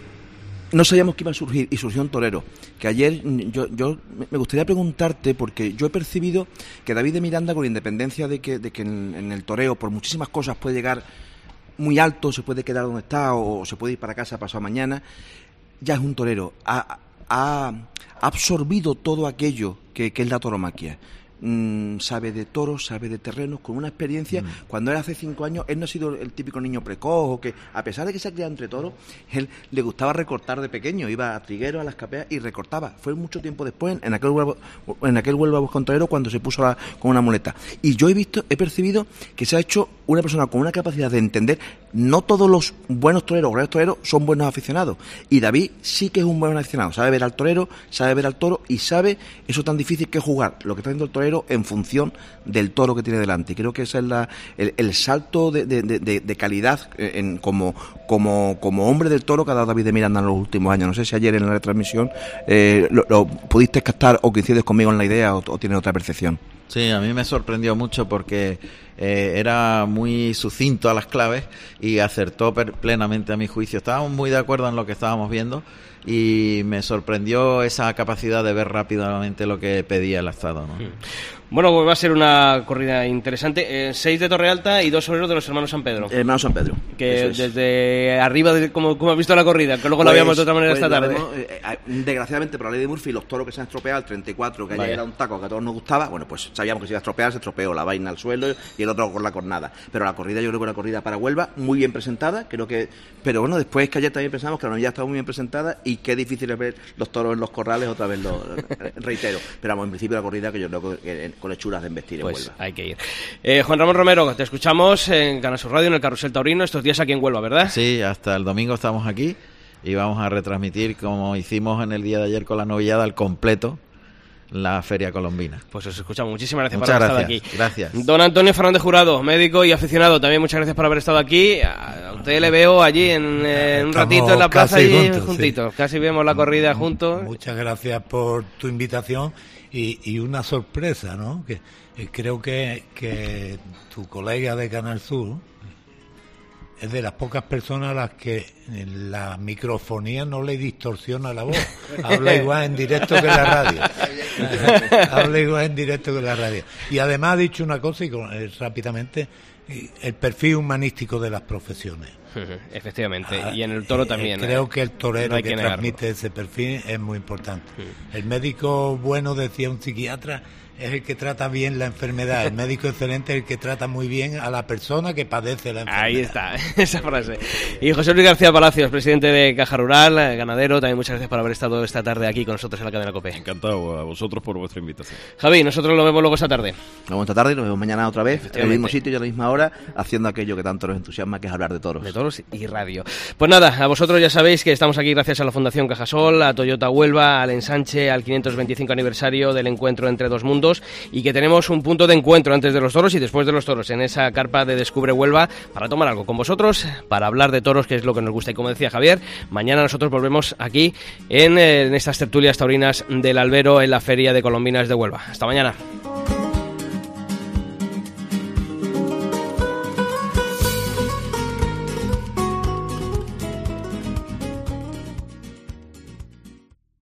Speaker 16: no sabíamos que iba a surgir y surgió un torero. Que ayer yo, yo me gustaría preguntarte, porque yo he percibido que David de Miranda, con independencia de que, de que en, el toreo, por muchísimas cosas, puede llegar muy alto, se puede quedar donde está o, se puede ir para casa pasado mañana, ya es un torero. Ha, ha, ha absorbido todo aquello que, que es la toromaquia mmm, sabe de toros, sabe de terrenos, con una experiencia. Mm. Cuando era hace cinco años, él no ha sido el típico niño precoz, o que a pesar de que se ha criado entre toros, él le gustaba recortar de pequeño, iba a triguero, a las capeas y recortaba. Fue mucho tiempo después, en aquel huevo, en aquel huelva cuando se puso la, con una muleta. Y yo he visto, he percibido que se ha hecho una persona con una capacidad de entender, no todos los buenos toreros, grandes toreros, son buenos aficionados. Y David sí que es un buen aficionado, sabe ver al torero, sabe ver al toro y sabe eso tan difícil que es jugar, lo que está haciendo el torero en función del toro que tiene delante. Creo que ese es la, el, el, salto de, de, calidad en, como, como, como hombre del toro que ha dado David de Miranda en los últimos años. No sé si ayer en la retransmisión eh, lo, lo, pudiste captar o coincides conmigo en la idea o, o tienes otra percepción.
Speaker 33: Sí, a mí me sorprendió mucho porque eh, era muy sucinto a las claves y acertó plenamente a mi juicio. Estábamos muy de acuerdo en lo que estábamos viendo y me sorprendió esa capacidad de ver rápidamente lo que pedía el Estado. ¿no?
Speaker 1: Bueno, pues va a ser una corrida interesante. Eh, seis de Torre Alta y dos soleros de los hermanos San Pedro.
Speaker 16: Hermanos San Pedro.
Speaker 1: Que desde arriba, de, como, como has visto la corrida, que luego pues, la habíamos de otra manera
Speaker 16: pues
Speaker 1: esta tarde.
Speaker 16: Vemos, eh, desgraciadamente, por la ley de Murphy, los toros que se han estropeado, el 34, que ayer era un taco que a todos nos gustaba, bueno, pues sabíamos que se iba a estropear, se estropeó la vaina al suelo y el otro con la cornada. Pero la corrida, yo creo que una corrida para Huelva, muy bien presentada, creo que. Pero bueno, después que ayer también pensamos que la novilla estaba muy bien presentada y qué difícil es ver los toros en los corrales, otra vez lo *laughs* reitero. Pero vamos, en principio la corrida que yo creo que con hechuras de investir
Speaker 1: pues hay que ir. Eh, Juan Ramón Romero, te escuchamos en Canal Sur Radio, en el Carrusel Taurino, estos días aquí en Huelva, ¿verdad?
Speaker 33: Sí, hasta el domingo estamos aquí y vamos a retransmitir como hicimos en el día de ayer con la novillada al completo la Feria Colombina.
Speaker 1: Pues os escuchamos. Muchísimas gracias
Speaker 33: Muchas
Speaker 1: por haber
Speaker 33: gracias,
Speaker 1: estado aquí.
Speaker 33: gracias.
Speaker 1: Don Antonio Fernández Jurado, médico y aficionado, también muchas gracias por haber estado aquí. A usted le veo allí en, eh, un ratito en la plaza allí
Speaker 12: juntos, sí.
Speaker 1: Casi vemos la corrida juntos.
Speaker 12: Muchas gracias por tu invitación y, y una sorpresa, ¿no? Que eh, creo que, que tu colega de Canal Sur es de las pocas personas a las que la microfonía no le distorsiona la voz. Habla igual en directo que la radio. Habla igual en directo que la radio. Y además ha dicho una cosa y con- eh, rápidamente, el perfil humanístico de las profesiones. *laughs*
Speaker 1: Efectivamente. Y en el toro
Speaker 12: Eh,
Speaker 1: también.
Speaker 12: Creo
Speaker 1: eh,
Speaker 12: que el torero
Speaker 1: no
Speaker 12: que, transmite ese perfil es muy importante. El médico bueno, decía un psiquiatra, es el que trata bien la enfermedad. El médico excelente es el que trata muy bien a la persona que padece la enfermedad.
Speaker 1: Ahí está, *laughs* esa frase. Y José Luis García Palacios, presidente de Caja Rural, eh, ganadero, también muchas gracias por haber estado esta tarde aquí con nosotros en la cadena COPE.
Speaker 13: Encantado a vosotros por vuestra invitación.
Speaker 1: Javi, nosotros lo vemos luego esta tarde.
Speaker 16: Nos vemos esta tarde y nos vemos mañana otra vez, en el mismo sitio y a la misma hora, haciendo aquello que tanto nos entusiasma, que es hablar de toros.
Speaker 1: De toros y radio. Pues nada, a vosotros ya sabéis que estamos aquí gracias a la Fundación Cajasol, a Toyota Huelva, al ensanche, al 525 aniversario del encuentro entre dos mundos y que tenemos un punto de encuentro antes de los toros y después de los toros en esa carpa de Descubre Huelva para tomar algo con vosotros, para hablar de toros, que es lo que nos gusta. Y como decía Javier, mañana nosotros volvemos aquí en, eh, en estas tertulias taurinas del Albero en la Feria de Colombinas de Huelva. Hasta mañana.